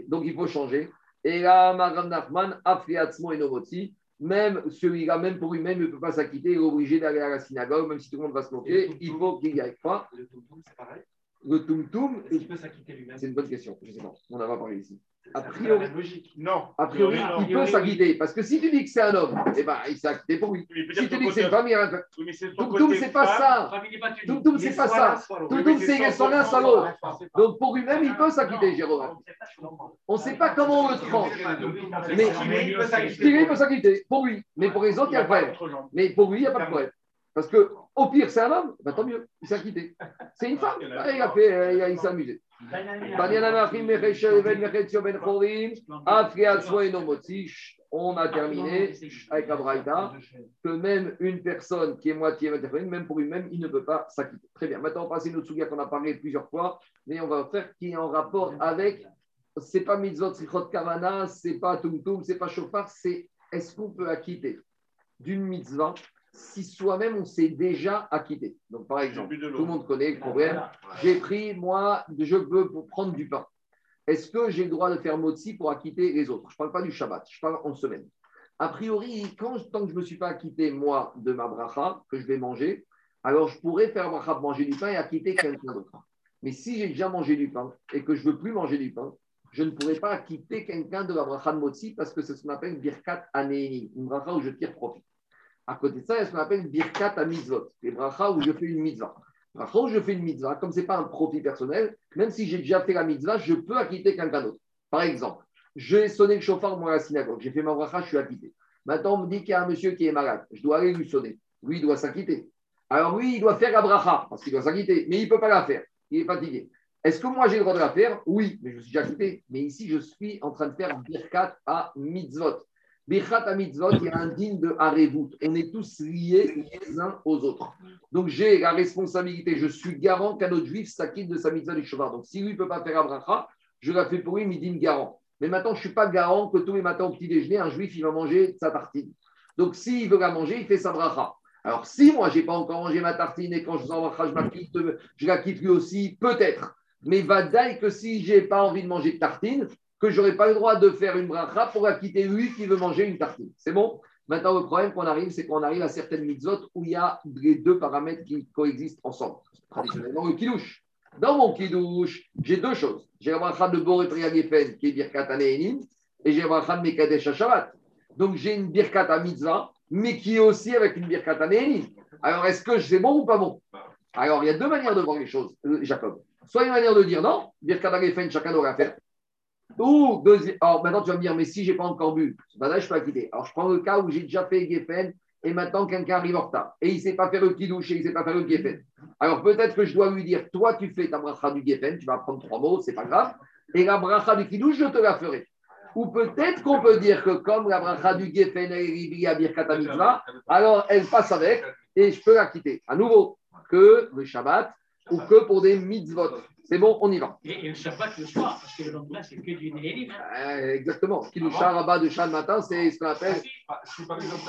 donc il faut changer. Et là, Maram Nachman, Afriatzmo et Novotsi, même celui-là, même pour lui-même, il ne peut pas s'acquitter, il est obligé d'aller à la synagogue, même si tout le monde va se moquer, il faut qu'il y aille. Quoi Le c'est pareil Le tum-tum, c'est une bonne question, je sais pas, on en va parler ici. A priori, non. A priori, il peut s'acquitter. Parce que si tu dis que c'est un homme, eh ben, il s'est acquitté pour lui. Si tu dis que c'est une femme, il Tumtum, c'est pas ça. Tumtum, c'est pas ça. Tumtum, c'est soit l'un, soit l'autre. Donc pour lui-même, il peut s'acquitter, Jérôme. On ne sait pas comment on le prend. Mais il peut s'acquitter pour lui. Mais pour les autres, il y a pas problème. Mais pour lui, il n'y a pas de problème. Parce que au pire, c'est un homme, bah, tant mieux, il s'est acquitté. C'est une femme, il, a fait, il s'est amusé. On a terminé avec Abraïda que même une personne qui est moitié même pour lui-même, il ne peut pas s'acquitter. Très bien. Maintenant, on va passer une autre souga qu'on a parlé plusieurs fois, mais on va faire qui est en rapport avec. C'est pas mitzvot sichot kavana, c'est pas tumtum, c'est pas chauffard, c'est est-ce qu'on peut acquitter d'une mitzvah si soi-même on s'est déjà acquitté. Donc, par exemple, tout le monde connaît le problème. J'ai pris, moi, je veux prendre du pain. Est-ce que j'ai le droit de faire motzi pour acquitter les autres? Je ne parle pas du Shabbat, je parle en semaine. A priori, quand, tant que je ne me suis pas acquitté, moi, de ma bracha, que je vais manger, alors je pourrais faire bracha manger du pain et acquitter quelqu'un d'autre. Mais si j'ai déjà mangé du pain et que je ne veux plus manger du pain, je ne pourrais pas acquitter quelqu'un de la bracha de motzi parce que c'est ce qu'on appelle birkat anéini, une bracha où je tire profit. À côté de ça, il y a ce qu'on appelle birkat à mitzvot, les bracha où je fais une mitzvah. Bracha où je fais une mitzvah, comme ce n'est pas un profit personnel, même si j'ai déjà fait la mitzvah, je peux acquitter quelqu'un d'autre. Par exemple, j'ai sonné le chauffard moi à la synagogue, j'ai fait ma bracha, je suis acquitté. Maintenant, on me dit qu'il y a un monsieur qui est malade, je dois aller lui sonner. Lui, il doit s'acquitter. Alors lui, il doit faire la bracha, parce qu'il doit s'acquitter, mais il ne peut pas la faire. Il est fatigué. Est-ce que moi j'ai le droit de la faire? Oui, mais je suis déjà acquitté. Mais ici, je suis en train de faire birkat à mitzvot. Birkat mitzvot, il y a un digne de Harevut. On est tous liés les uns aux autres. Donc j'ai la responsabilité, je suis garant qu'un autre juif s'acquitte de sa mitzvah du cheval. Donc si lui ne peut pas faire Abracha, je la fais pour lui, midin garant. Mais maintenant, je ne suis pas garant que tous les matins au petit déjeuner, un juif, il va manger sa tartine. Donc s'il veut la manger, il fait sa bracha. Alors si moi, je n'ai pas encore mangé ma tartine et quand je sens bracha, je, je la quitte lui aussi, peut-être. Mais va que si je n'ai pas envie de manger de tartine, que je pas le droit de faire une bracha pour acquitter lui qui veut manger une tartine. C'est bon? Maintenant, le problème qu'on arrive, c'est qu'on arrive à certaines mitzvot où il y a les deux paramètres qui coexistent ensemble. Traditionnellement, le kidouche. Dans mon kidouche, j'ai deux choses. J'ai la bracha de Boré Gefen, qui est Birkat Aneinin, et j'ai la bracha de Mekadesh Shabbat. Donc, j'ai une Birkat à mitzvah, mais qui est aussi avec une Birkat Aneinin. Alors, est-ce que c'est bon ou pas bon? Alors, il y a deux manières de voir les choses, euh, Jacob. Soit une manière de dire non, Birkat Gefen, chacun doit la faire. Ou, maintenant tu vas me dire, mais si je n'ai pas encore bu, là, je peux quitter. Alors je prends le cas où j'ai déjà fait Geffen et maintenant quelqu'un arrive en retard et il ne sait pas faire le kidouche et il ne sait pas faire le Geffen. Alors peut-être que je dois lui dire, toi tu fais ta bracha du Geffen, tu vas prendre trois mots, c'est pas grave, et la bracha du kidouche, je te la ferai. Ou peut-être qu'on peut dire que comme la bracha du Geffen est à Birkat Mitzvah, alors elle passe avec et je peux la quitter. À nouveau, que le Shabbat ou que pour des mitzvot. C'est bon, on y va. Et, le Shabbat le soir, parce que le lendemain, c'est que du Néhélim. Hein. Euh, exactement. Ce qui nous rabat de chat le matin, c'est ce qu'on appelle. Ah, si par exemple,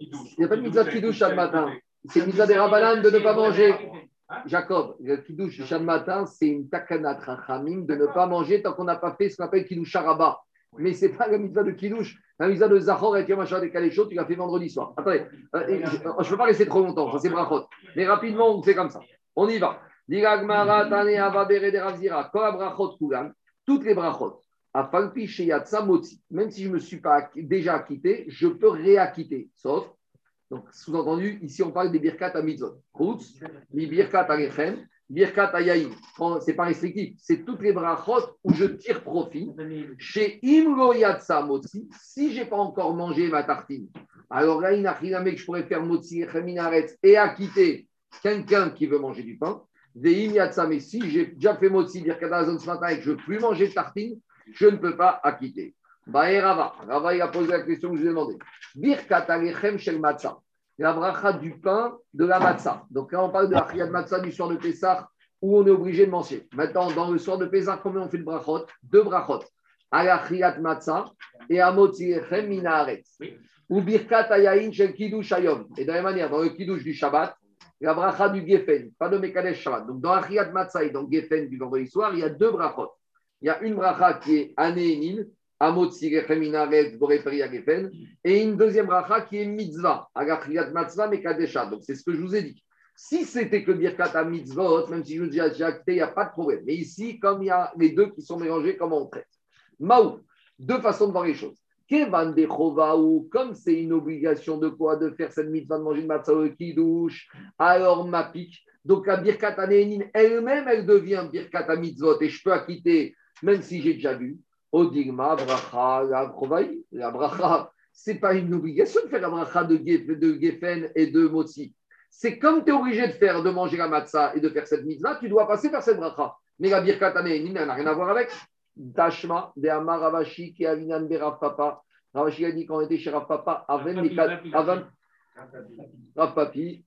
il n'y a pas de mitzvah de kidouche chat le matin. C'est mitzvah des rabanan de ne pas manger. Jacob, le kidouche le matin, c'est une takanat rachamim de ne pas manger tant qu'on n'a pas fait ce qu'on appelle kidouche rabat. Mais ce n'est pas la mitzvah de kidouche. La mitzvah de Zahor et HaShabbat et chaud, tu l'as fait vendredi soir. Attendez, euh, je ne peux pas laisser trop longtemps, ça c'est brachot. Mais rapidement, on fait comme ça. On y va. Toutes les brachot, même si je ne me suis pas déjà acquitté, je peux réacquitter, sauf, donc sous-entendu, ici on parle des Birkat à Birkat. C'est pas restrictif, c'est toutes les brachot où je tire profit. Chez Imlo Yatsa Motzi, si je n'ai pas encore mangé ma tartine, alors là, que je pourrais faire Motzi Minaretz et acquitter quelqu'un qui veut manger du pain. Mais si j'ai déjà fait Motzi Birkat Azon ce matin et que je ne veux plus manger de tartine, je ne peux pas acquitter. Baé Rava, Rava, il a posé la question que je lui ai demandé. Birkat Alechem Shel Matzah, la bracha du pain de la matzah. Donc là, on parle de la Chiyat Matzah du soir de Pessah où on est obligé de manger. Maintenant, dans le soir de Pessah, combien on fait de brachot? Deux brachot. À la Matzah et à Motzirechem Minaretz. Ou Birkat Ayayin Shel Kiddush Hayom. Et de la même manière, dans le Kiddush du Shabbat, la bracha du Geffen, pas de Mekadesh Shabbat. Donc dans la Chiyat Matzah dans Geffen du vendredi soir, il y a deux brachot. Il y a une bracha qui est Minaretz, Boreperia Geffen. Et une deuxième bracha qui est mitzvah, agachriat matzvah mekadesha. Donc c'est ce que je vous ai dit. Si c'était que birkat à mitzvot, même si je vous dis acté, il n'y a pas de problème. Mais ici, comme il y a les deux qui sont mélangés, comment on traite? Maou, deux façons de voir les choses. Kevan ou comme c'est une obligation de quoi De faire cette mitzvah de manger de matzah au kiddush, alors ma pique. Donc la birkat elle-même, elle devient birkat mitzvot et je peux acquitter, même si j'ai déjà vu. Odigma, bracha, la provaï, la bracha, c'est pas une obligation de faire la bracha de, Gef- de Geffen et de Motzi. C'est comme tu es obligé de faire, de manger la matzah et de faire cette mitzvah, tu dois passer par cette bracha. Mais la birkat elle n'a rien à voir avec. Tashma, de Amar Ravashi, qui avinan be Rav Papa. Ravashi a dit quand on était chez Rav Papa, Mekad- papi. Aven- Rav Papi.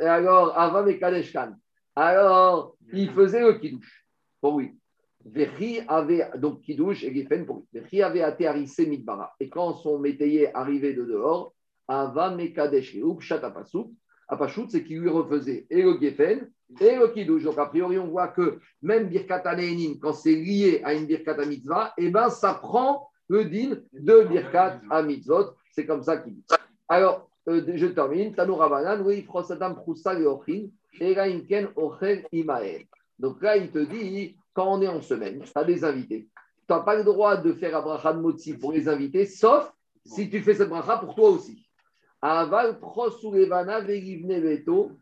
Et alors, Avan Mekadesh Khan. Alors, il faisait le kiddush. Pour lui. Vechi avait, donc kiddush et Geffen pour lui. Vechi avait atterrissé Midbara. Et quand son métayer arrivait de dehors, Avan Mekadesh Reub, Shatapasuk, Apashut, c'est qu'il lui refaisait et le Geffen et le kiddush. Donc, a priori, on voit que même Birkat Anénin, quand c'est lié à une Birkat Mitzvah, eh ben, ça prend le din de Birkat Mitzvot. C'est comme ça qu'il dit. Alors, euh, je termine. Oui, Proussa et Ochin, et Raimken Ochel Imael. Donc là, il te dit, quand on est en semaine, tu as des invités. Tu n'as pas le droit de faire de motzi pour les invités, sauf si tu fais cette bracha pour toi aussi. Aval prosulevana veto,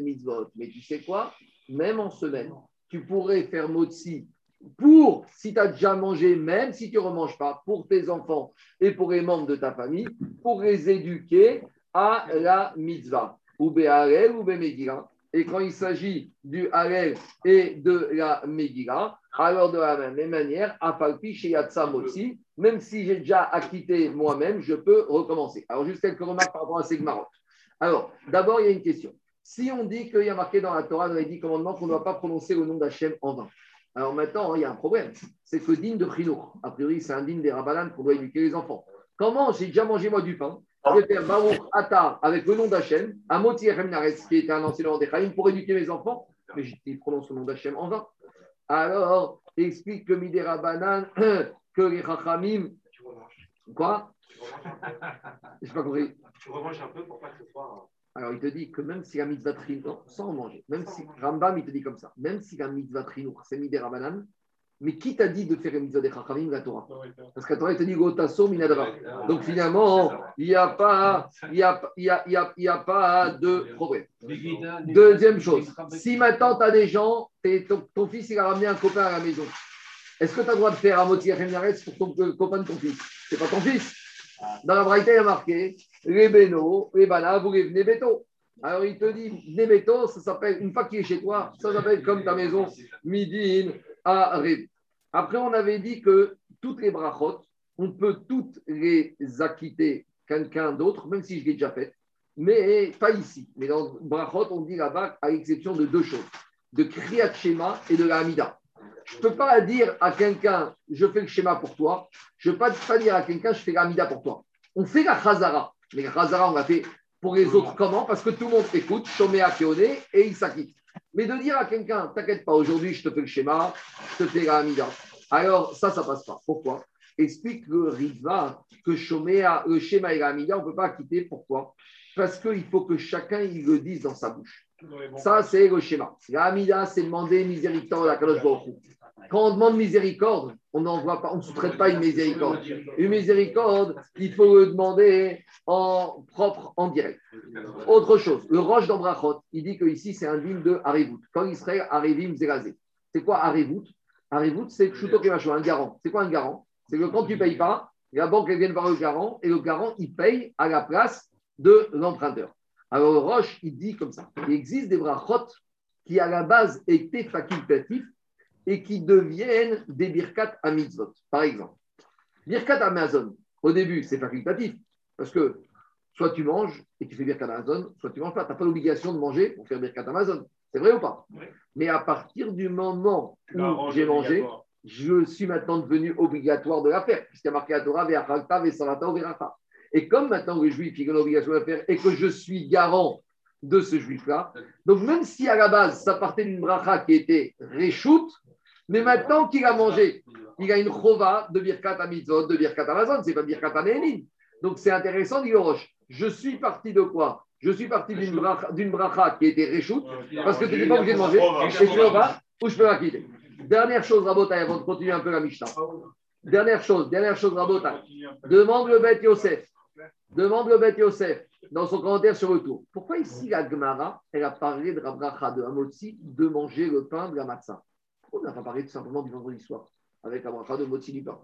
mitzvot. Mais tu sais quoi? Même en semaine, tu pourrais faire motzi pour, si tu as déjà mangé, même si tu ne remanges pas, pour tes enfants et pour les membres de ta famille, pour les éduquer à la mitzvah. Ou ou. Et quand il s'agit du Harel et de la Megillah, alors de la même manière, à Falpi chez Yatsa Motsi, même si j'ai déjà acquitté moi-même, je peux recommencer. Alors, juste quelques remarques par rapport à ces. Alors, d'abord, il y a une question. Si on dit qu'il y a marqué dans la Torah, dans les dix commandements, qu'on ne doit pas prononcer le nom d'Hachem en vain. Alors maintenant, il y a un problème. C'est que digne de Chinour, a priori, c'est un digne des Rabbanan qu'on doit éduquer les enfants. Comment j'ai déjà mangé moi du pain? Je vais faire Baruch Atar avec le nom d'Hachem, à Moti Naretz, qui était un enseignant des Chaim, pour éduquer mes enfants. Mais je prononce le nom d'Hachem en vain. Alors, explique que Midé Rabbanan, [COUGHS] que les Chachamim. Quoi? Je pas compris. Tu remanges un peu pour pas que ce soit. Alors, il te dit que même si la mitzvah trinour, sans manger, même si Rambam, il te dit comme ça, même si la mitzvah trinour, c'est midé Rabbanan, mais qui t'a dit de faire mitzvah des Chachamim, la Torah Parce que la Torah, il te dit Gotasso minadra. Donc finalement, il n'y a, pas, il y a, il y a, il y pas de problème. Deuxième chose, si maintenant tu as des gens, ton, ton fils il a ramené un copain à la maison, est-ce que tu as le droit de faire un motif pour ton le copain de ton fils? C'est pas ton fils. Dans la Braïta, il y a marqué les bénos, les banas, vous les venez béto. Alors il te dit, venez béto, ça s'appelle, une fois qu'il est chez toi, ça s'appelle comme ta maison, midin, à. Après, on avait dit que toutes les brachot, on peut toutes les acquitter quelqu'un d'autre, même si je l'ai déjà fait, mais pas ici. Mais dans brachot, on dit là-bas, à l'exception de deux choses, de Kriyat Shema et de la Hamida. Je ne peux pas dire à quelqu'un, je fais le schéma pour toi. Je ne peux pas, dire à quelqu'un, je fais la Hamida pour toi. On fait la Chazara. Mais la Chazara, on l'a fait pour les autres. Comment? Parce que tout le monde écoute, Shoméa Keone, et il s'acquitte. Mais de dire à quelqu'un, t'inquiète pas, aujourd'hui, je te fais le schéma, je te fais la. Alors, ça, ça passe pas. Pourquoi? Explique le Riva, que Shoméa, le schéma et la Amida, on ne peut pas quitter. Pourquoi? Parce qu'il faut que chacun il le dise dans sa bouche. Ça, c'est le schéma. La Amida, c'est demander miséricorde à Kadosh Baruch. Quand on demande miséricorde, on ne sous-traite pas une miséricorde. Une miséricorde, il faut le demander en propre, en direct. Autre chose, le roche d'Ambrachot, il dit que ici c'est un digne de Harivut. Quand Israël Harivim Zerazé. C'est quoi Harivut Harivut, c'est Chuto un garant. C'est quoi un garant? C'est que quand tu ne payes pas, la banque elle vient voir le garant et le garant il paye à la place de l'emprunteur. Alors le roche, il dit comme ça il existe des brachot qui à la base étaient facultatifs et qui deviennent des birkat à mitzvot. Par exemple, birkat Amazon, au début, c'est facultatif, parce que soit tu manges et tu fais birkat Amazon, soit tu ne manges pas. Tu n'as pas l'obligation de manger pour faire birkat Amazon. C'est vrai ou pas? Mais à partir du moment où j'ai mangé, je suis maintenant devenu obligatoire de la faire, puisqu'il y a marqué à Torah, Ve'achalta, Ve'salata, Ve'racha. Et comme maintenant le juif, il a l'obligation de la faire et que je suis garant de ce juif-là, donc même si à la base, ça partait d'une bracha qui était réchoute, mais maintenant qu'il a mangé, il a une chova de Birkat Amitzot, de Birkat Amazon, c'est pas Birkat Anénin. Donc c'est intéressant, dit le Roche. Je suis parti de quoi? Je suis parti d'une bracha, qui était réchoute, parce que tu n'es pas obligé de manger, et je peux pas, ou je peux la quitter. Dernière chose, Rabotai, avant de continuer un peu la Mishnah. Dernière chose, dernière chose, Rabotai. Demande le Beth Yosef. Demande le Beth Yosef dans son commentaire sur le tour. Pourquoi ici la Gemara, elle a parlé de la bracha de Hamotzi de manger le pain de la matzah? On n'a pas parlé tout simplement du vendredi soir avec la bracha de du pain.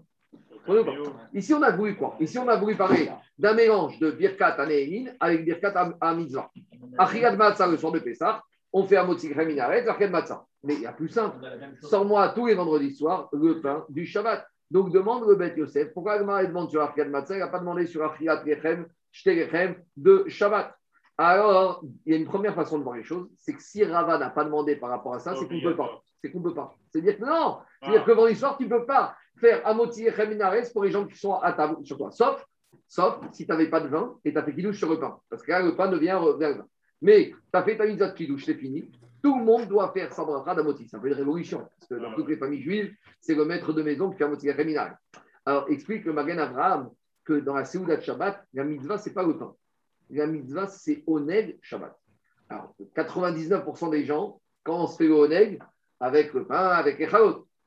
Ici, on a voulu quoi? Ici, on a voulu parler d'un mélange de Birkat Anéhénin avec Birkat Amitzvah. Achigat Matzah le soir de Pessah, on fait un Motzi Kreminaret, Achigat Matzah. Mais il y a plus simple. Sors-moi tous les vendredis soirs le pain du Shabbat. Donc, demande le Beth Yosef. Pourquoi Agmar demande sur Achigat Matzah Il n'a pas demandé sur Achigat Rechem, Shterechem de Shabbat? Alors, il y a une première façon de voir les choses c'est que si Rava n'a pas demandé par rapport à ça, c'est qu'on ne peut pas. C'est qu'on ne peut pas. C'est-à-dire que non, c'est-à-dire que vendredi soir, tu ne peux pas faire Amoti et pour les gens qui sont à table sur toi. Sauf, sauf si tu n'avais pas de vin et tu as fait kidouche sur le pain. Parce que là, le pain devient vers le vin. Mais tu as fait ta mitzvah de kidouche, c'est fini. Tout le monde doit faire sa bracha d'Amoti. C'est un peu une révolution. Parce que dans toutes les familles juives, c'est le maître de maison qui fait Amoti et Cheminares. Alors, explique le Magen Abraham que dans la Séouda de Shabbat, la mitzvah, ce n'est pas le pain. La mitzvah, c'est Oneg Shabbat. Alors, 99% des gens, quand on se fait Oneg, avec le pain, avec les.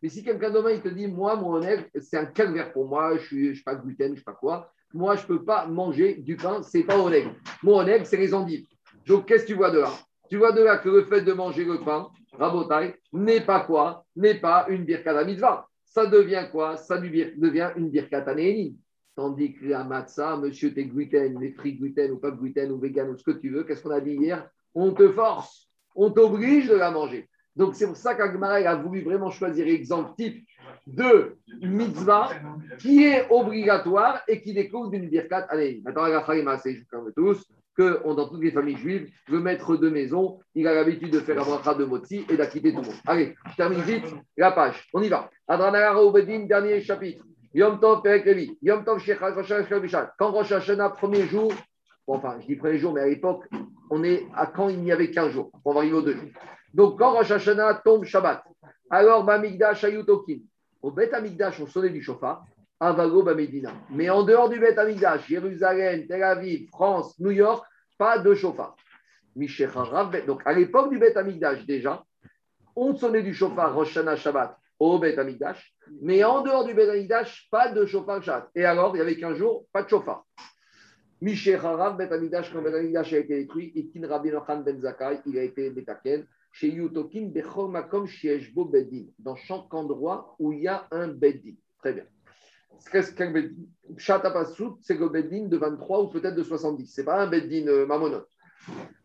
Mais si quelqu'un demain, il te dit, moi, mon Oneg, c'est un calvaire pour moi, je ne suis pas gluten, je ne sais pas quoi. Moi, je ne peux pas manger du pain, ce n'est pas Oneg. Mon Oneg, c'est les endives. Donc, qu'est-ce que tu vois de là? Tu vois de là que le fait de manger le pain, rabotaille, n'est pas quoi? N'est pas une birkat mitzvah. Ça devient quoi? Ça devient une birkat anéhénie. Tandis que la matzah, monsieur, t'es gluten, les free gluten ou pas gluten ou vegan ou ce que tu veux, qu'est-ce qu'on a dit hier? On te force, on t'oblige de la manger. Donc c'est pour ça qu'Agmara a voulu vraiment choisir l'exemple type de mitzvah qui est obligatoire et qui découle d'une birkat Allez, Maintenant, la c'est je vous tous que dans toutes les familles juives, le maître de maison, il a l'habitude de faire un bracha de motzi et d'acquitter tout le monde. Allez, je termine vite la page. On y va. Adranagara Obedin, dernier chapitre. Yom Tov Perek Levi. Yom Tov Shechaz Rosh Hashanah Quand Rosh Hashanah, premier jour, bon, enfin, je dis premier jour, mais à l'époque, on est à quand il n'y avait qu'un jour. On va arriver au deux. Donc, quand Rosh Hashanah tombe Shabbat, alors Bamigdash Ayutokin. Au Bet Amigdash, on sonnait du chauffard. Avago Bamedina. Mais en dehors du Bet Amigdash, Jérusalem, Tel Aviv, France, New York, pas de chauffard. Donc, à l'époque du Bet Amigdash, déjà, on sonnait du chauffard Rosh Shabbat au Bet Amigdash. Mais en dehors du Bet Amigdash, pas de chauffard Shabbat. Et alors, il y avait qu'un jour, pas de chauffard. Michel Harav, Bet Amigdash, quand Bet Amigdash a été détruit, Ikin Rabbi Nochan Ben Zakai, il a été Betaken chez Yutokin Bechor Makom Shieshbo Bedin, dans chaque endroit où il y a un Bedin. Très bien. Qu'est-ce qu'un Bedin Passout, c'est le Bedin de 23 ou peut-être de 70. Ce n'est pas un Bedin euh, mamonote.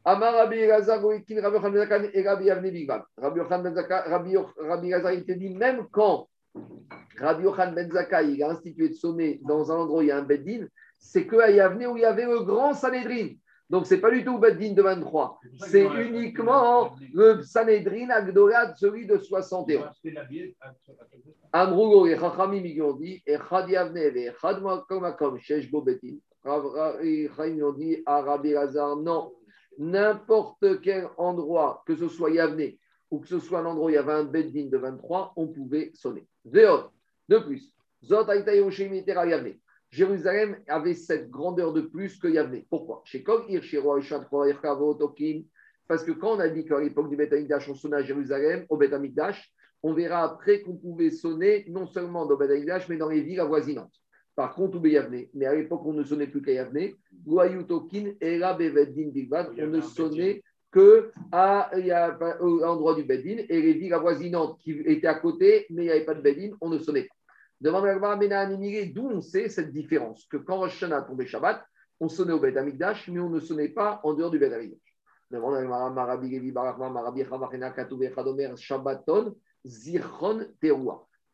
Amar Rabbi Elazar Goikin Rabbi Yochan Ben et Rabbi Yavne Bigvan. Rabbi Yochan Ben Rabbi Elazar, il te dit, même quand Rabbi Yochan Ben Zakai il a institué de sonner dans un endroit où il y a un Bedin, c'est que à Yavne où il y avait le grand Sanhedrin. Donc, ce n'est pas du tout Beddin de 23. C'est uniquement le Sanhedrin Agdola, celui de 61. Amrougo et Chachamim, ils ont dit, et Chadiavne, et Chadmakom, Sheshbo Beddin. Ils ont dit à Rabbi Lazar, non, n'importe quel endroit, que ce soit Yavne ou que ce soit un endroit où il y avait un Beddin de 23, on pouvait sonner. De plus. Jérusalem avait cette grandeur de plus que Yavne. Pourquoi? Parce que quand on a dit qu'à l'époque du Beth on sonnait à Jérusalem, au Beth on verra après qu'on pouvait sonner non seulement dans Beth mais dans les villes avoisinantes. Par contre, ou. Mais à l'époque, on ne sonnait plus qu'à Yavne. Goyou Tokin, Era Beveddin Bilbad, on ne sonnait que à, a- l'endroit du Beddin et les villes avoisinantes qui étaient à côté, mais il n'y avait pas de Beddin, on ne sonnait pas. Demande à d'où on sait cette différence? Que quand Rosh Hashanah tombait Shabbat, on sonnait au Bet Amikdash, mais on ne sonnait pas en dehors du Bet Amikdash. Demande à Gmara Marabi Levi Shabbaton.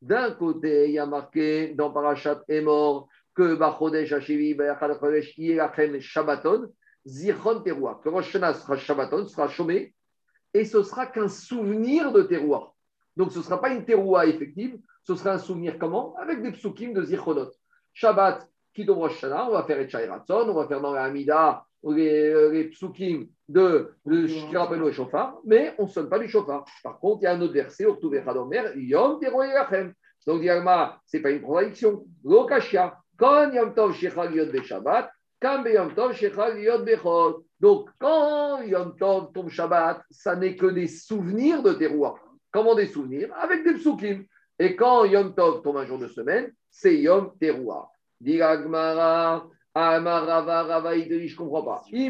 D'un côté, il y a marqué dans Parashat Emor que Bachodesh Hashivi Bayachad Chodesh Yelachem Shabbaton Zichron Teroua. Que Rosh sera Shabbaton, sera chômé, et ce sera qu'un souvenir de Teroua. Donc ce ne sera pas une Teroua effective, ce sera un souvenir comment? Avec des psukim de Zichronot. Shabbat, qui tombe Rosh on va faire Etchai Ratzon, on va faire dans la Hamida les, euh, les psukim de, de qui rappellent le chauffard, mais on ne sonne pas du chauffard. Par contre, il y a un autre verset, Yom. Donc, Yalma, ce n'est pas une contradiction. Lokashia, quand Yom Tov Shechal Yod Shabbat, quand Yom Tov Shechal Yod Bechol. Donc, quand Yom Tov tombe Shabbat, ça n'est que des souvenirs de Teroua. Comment des souvenirs? Avec des psukim. Et quand Yom Tov tombe un jour de semaine, c'est Yom Teroua. Diragmara, Amarava, Rava, il te dit, je ne comprends pas. Tu es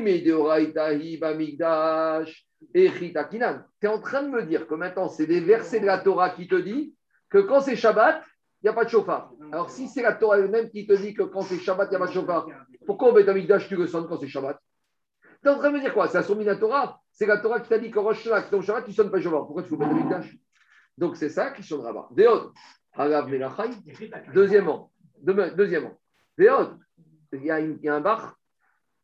en train de me dire que maintenant, c'est des versets de la Torah qui te dit que quand c'est Shabbat, il n'y a pas de chauffard. Alors, si c'est la Torah elle-même qui te dit que quand c'est Shabbat, il n'y a pas de chauffard, pourquoi au Beth Amikdash, tu le sonnes quand c'est Shabbat? Tu es en train de me dire quoi? C'est la la Torah C'est la Torah qui t'a dit qu'en Rosh que ton Shabbat, tu ne sonnes pas chauffard. Pourquoi tu fais au Beth Amikdash Donc, c'est ça qui. Veod, Hagav Melachai. Deuxièmement, deuxièmement, Veod, il y a, une- il y un bar,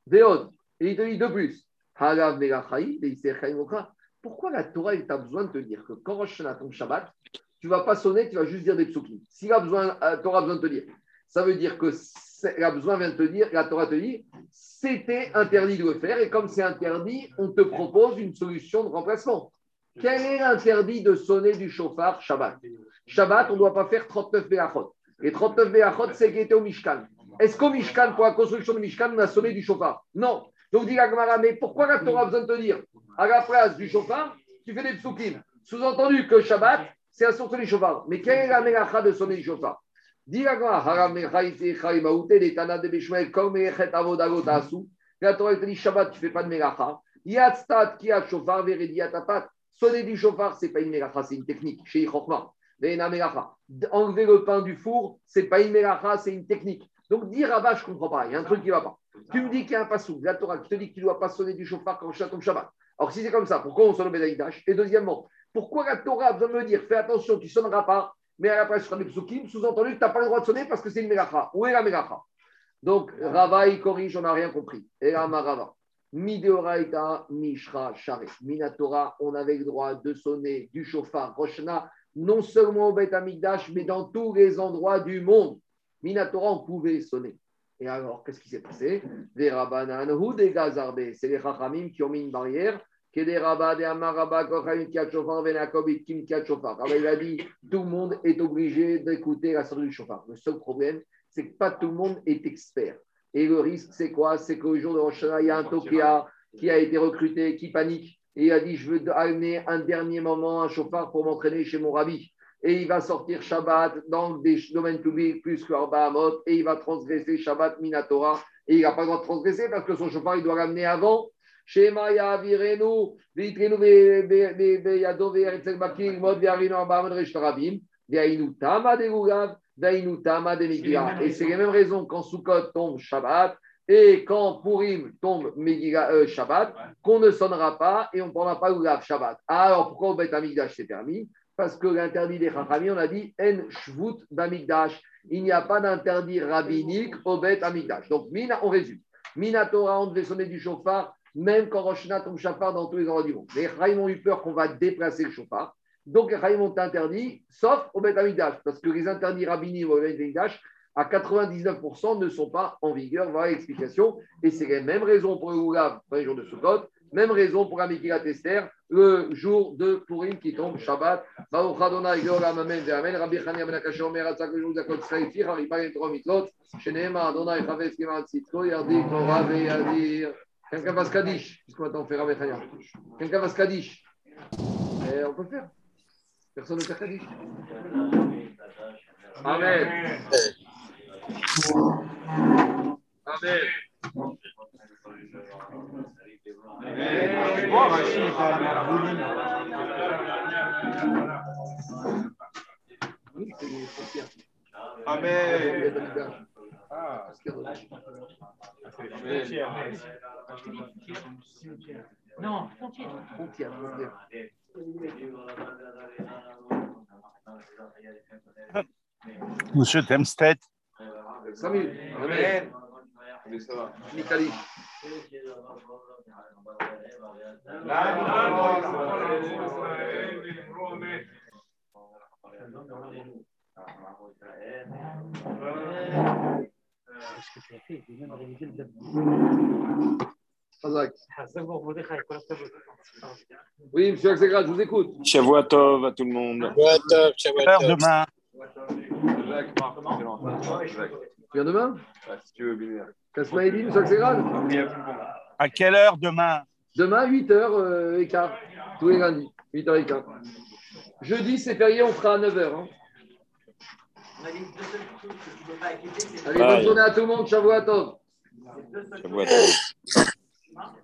Veod, et il te dit de plus. Pourquoi la Torah, elle t'a besoin de te dire que quand Rosh Hashanah tombe Shabbat, tu ne vas pas sonner, tu vas juste dire des psukim? Si la besoin, la Torah a besoin de te dire, ça veut dire que la besoin vient de te dire, la Torah te dit, c'était interdit de le faire, et comme c'est interdit, on te propose une solution de remplacement. Quel est l'interdit de sonner du chauffard Shabbat? Shabbat, on ne doit pas faire 39 Béachot. Et 39 Béachot, c'est qui était au Mishkan. Est-ce qu'au Mishkan, pour la construction du Mishkan, on a sonné du chauffard? Non. Donc, dit la Gemara, mais pourquoi la Torah a besoin de te dire, à la place du chauffard, tu fais des psukim? Sous-entendu que Shabbat, c'est un son du chauffard. Mais quelle est la mélacha de sonner du chauffard? Dit la Gemara. La Torah te dit Shabbat, tu ne fais pas de mélacha. Yatstat qui a chauffard, Veredi Atapat. Sonner du chauffard, ce n'est pas une mélacha, c'est une technique. Chez. Enlever le pain du four, ce n'est pas une mélacha, c'est une technique. Donc, dire Rabat, je ne comprends pas. Il y a un truc qui ne va pas. Tu me dis qu'il y a un passou, la Torah qui te dit que tu ne dois pas sonner du chauffard quand Shabbat tombe Shabbat. Alors, si c'est comme ça, pourquoi on sonne au Bédaïdash Et deuxièmement, pourquoi la Torah a besoin de me dire fais attention, tu ne sonneras pas, mais à la place, des psukim, sous-entendu que tu n'as pas le droit de sonner parce que c'est une mélacha. Où est la mélacha Donc, Rava, il corrige, on n'a rien compris. Et là, Rava. Mideoraita, Mishra, Share. Minatora, on avait le droit de sonner du chauffard Roshna, non seulement au Beth mais dans tous les endroits du monde. Minatora, on pouvait sonner. Et alors, qu'est-ce qui s'est passé? Des Rabbanan ou des Gazarbe. C'est les Chachamim qui ont mis une barrière. Que des des. Alors, il a dit tout le monde est obligé d'écouter la sonnerie du chauffard. Le seul problème, c'est que pas tout le monde est expert. Et le risque, c'est quoi? C'est qu'au jour de Rosh il y a un Tokia qui a été recruté, qui panique. Et il a dit Je veux amener un dernier moment un chauffard pour m'entraîner chez mon rabbi et il va sortir Shabbat dans des domaines publics plus que Bahamot, et il va transgresser Shabbat Minatora, et il n'a pas le droit de transgresser parce que son chauffard, il doit l'amener avant. Et c'est les mêmes raisons quand Sukkot tombe Shabbat, et quand Purim tombe Megillah, euh, Shabbat, qu'on ne sonnera pas et on ne prendra pas Lugav Shabbat. Alors pourquoi au Beth Amikdash c'est permis? Parce que l'interdit des Chachamim, on a dit En Shvut. Il n'y a pas d'interdit rabbinique au Bet Amikdash. Donc, Mina, on résume. Mina Torah, on devait sonner du chauffard, même quand Rosh Hashanah tombe chauffard dans tous les endroits du monde. Les Chachamim ont eu peur qu'on va déplacer le chauffard. Donc, les Chachamim ont interdit, sauf au Bet Amikdash, parce que les interdits rabbiniques au Bet Amikdash, à 99% ne sont pas en vigueur. Voilà l'explication. Et c'est les mêmes raisons pour le Oulav dans les jours de Sukkot Même raison pour Amikila le jour de Purim qui tombe Shabbat. Quelqu'un. Quelqu'un. Eh, on peut faire. Personne ne. Amen. Amen. Amen. Non, frontière. Frontière, frontière. Monsieur Temstedt, Samuel. Amen. Mikali. Oui, monsieur Axegrad, je vous écoute. Shavua Tov à tout le monde. quelle heure demain viens demain? Si tu veux bien. À quelle heure demain? Demain, 8h15, tous les lundis, 8h15. Jeudi, c'est férié, on fera à 9h. Hein. Allez, bonne journée à tout le monde, Tov. Shavua Tov.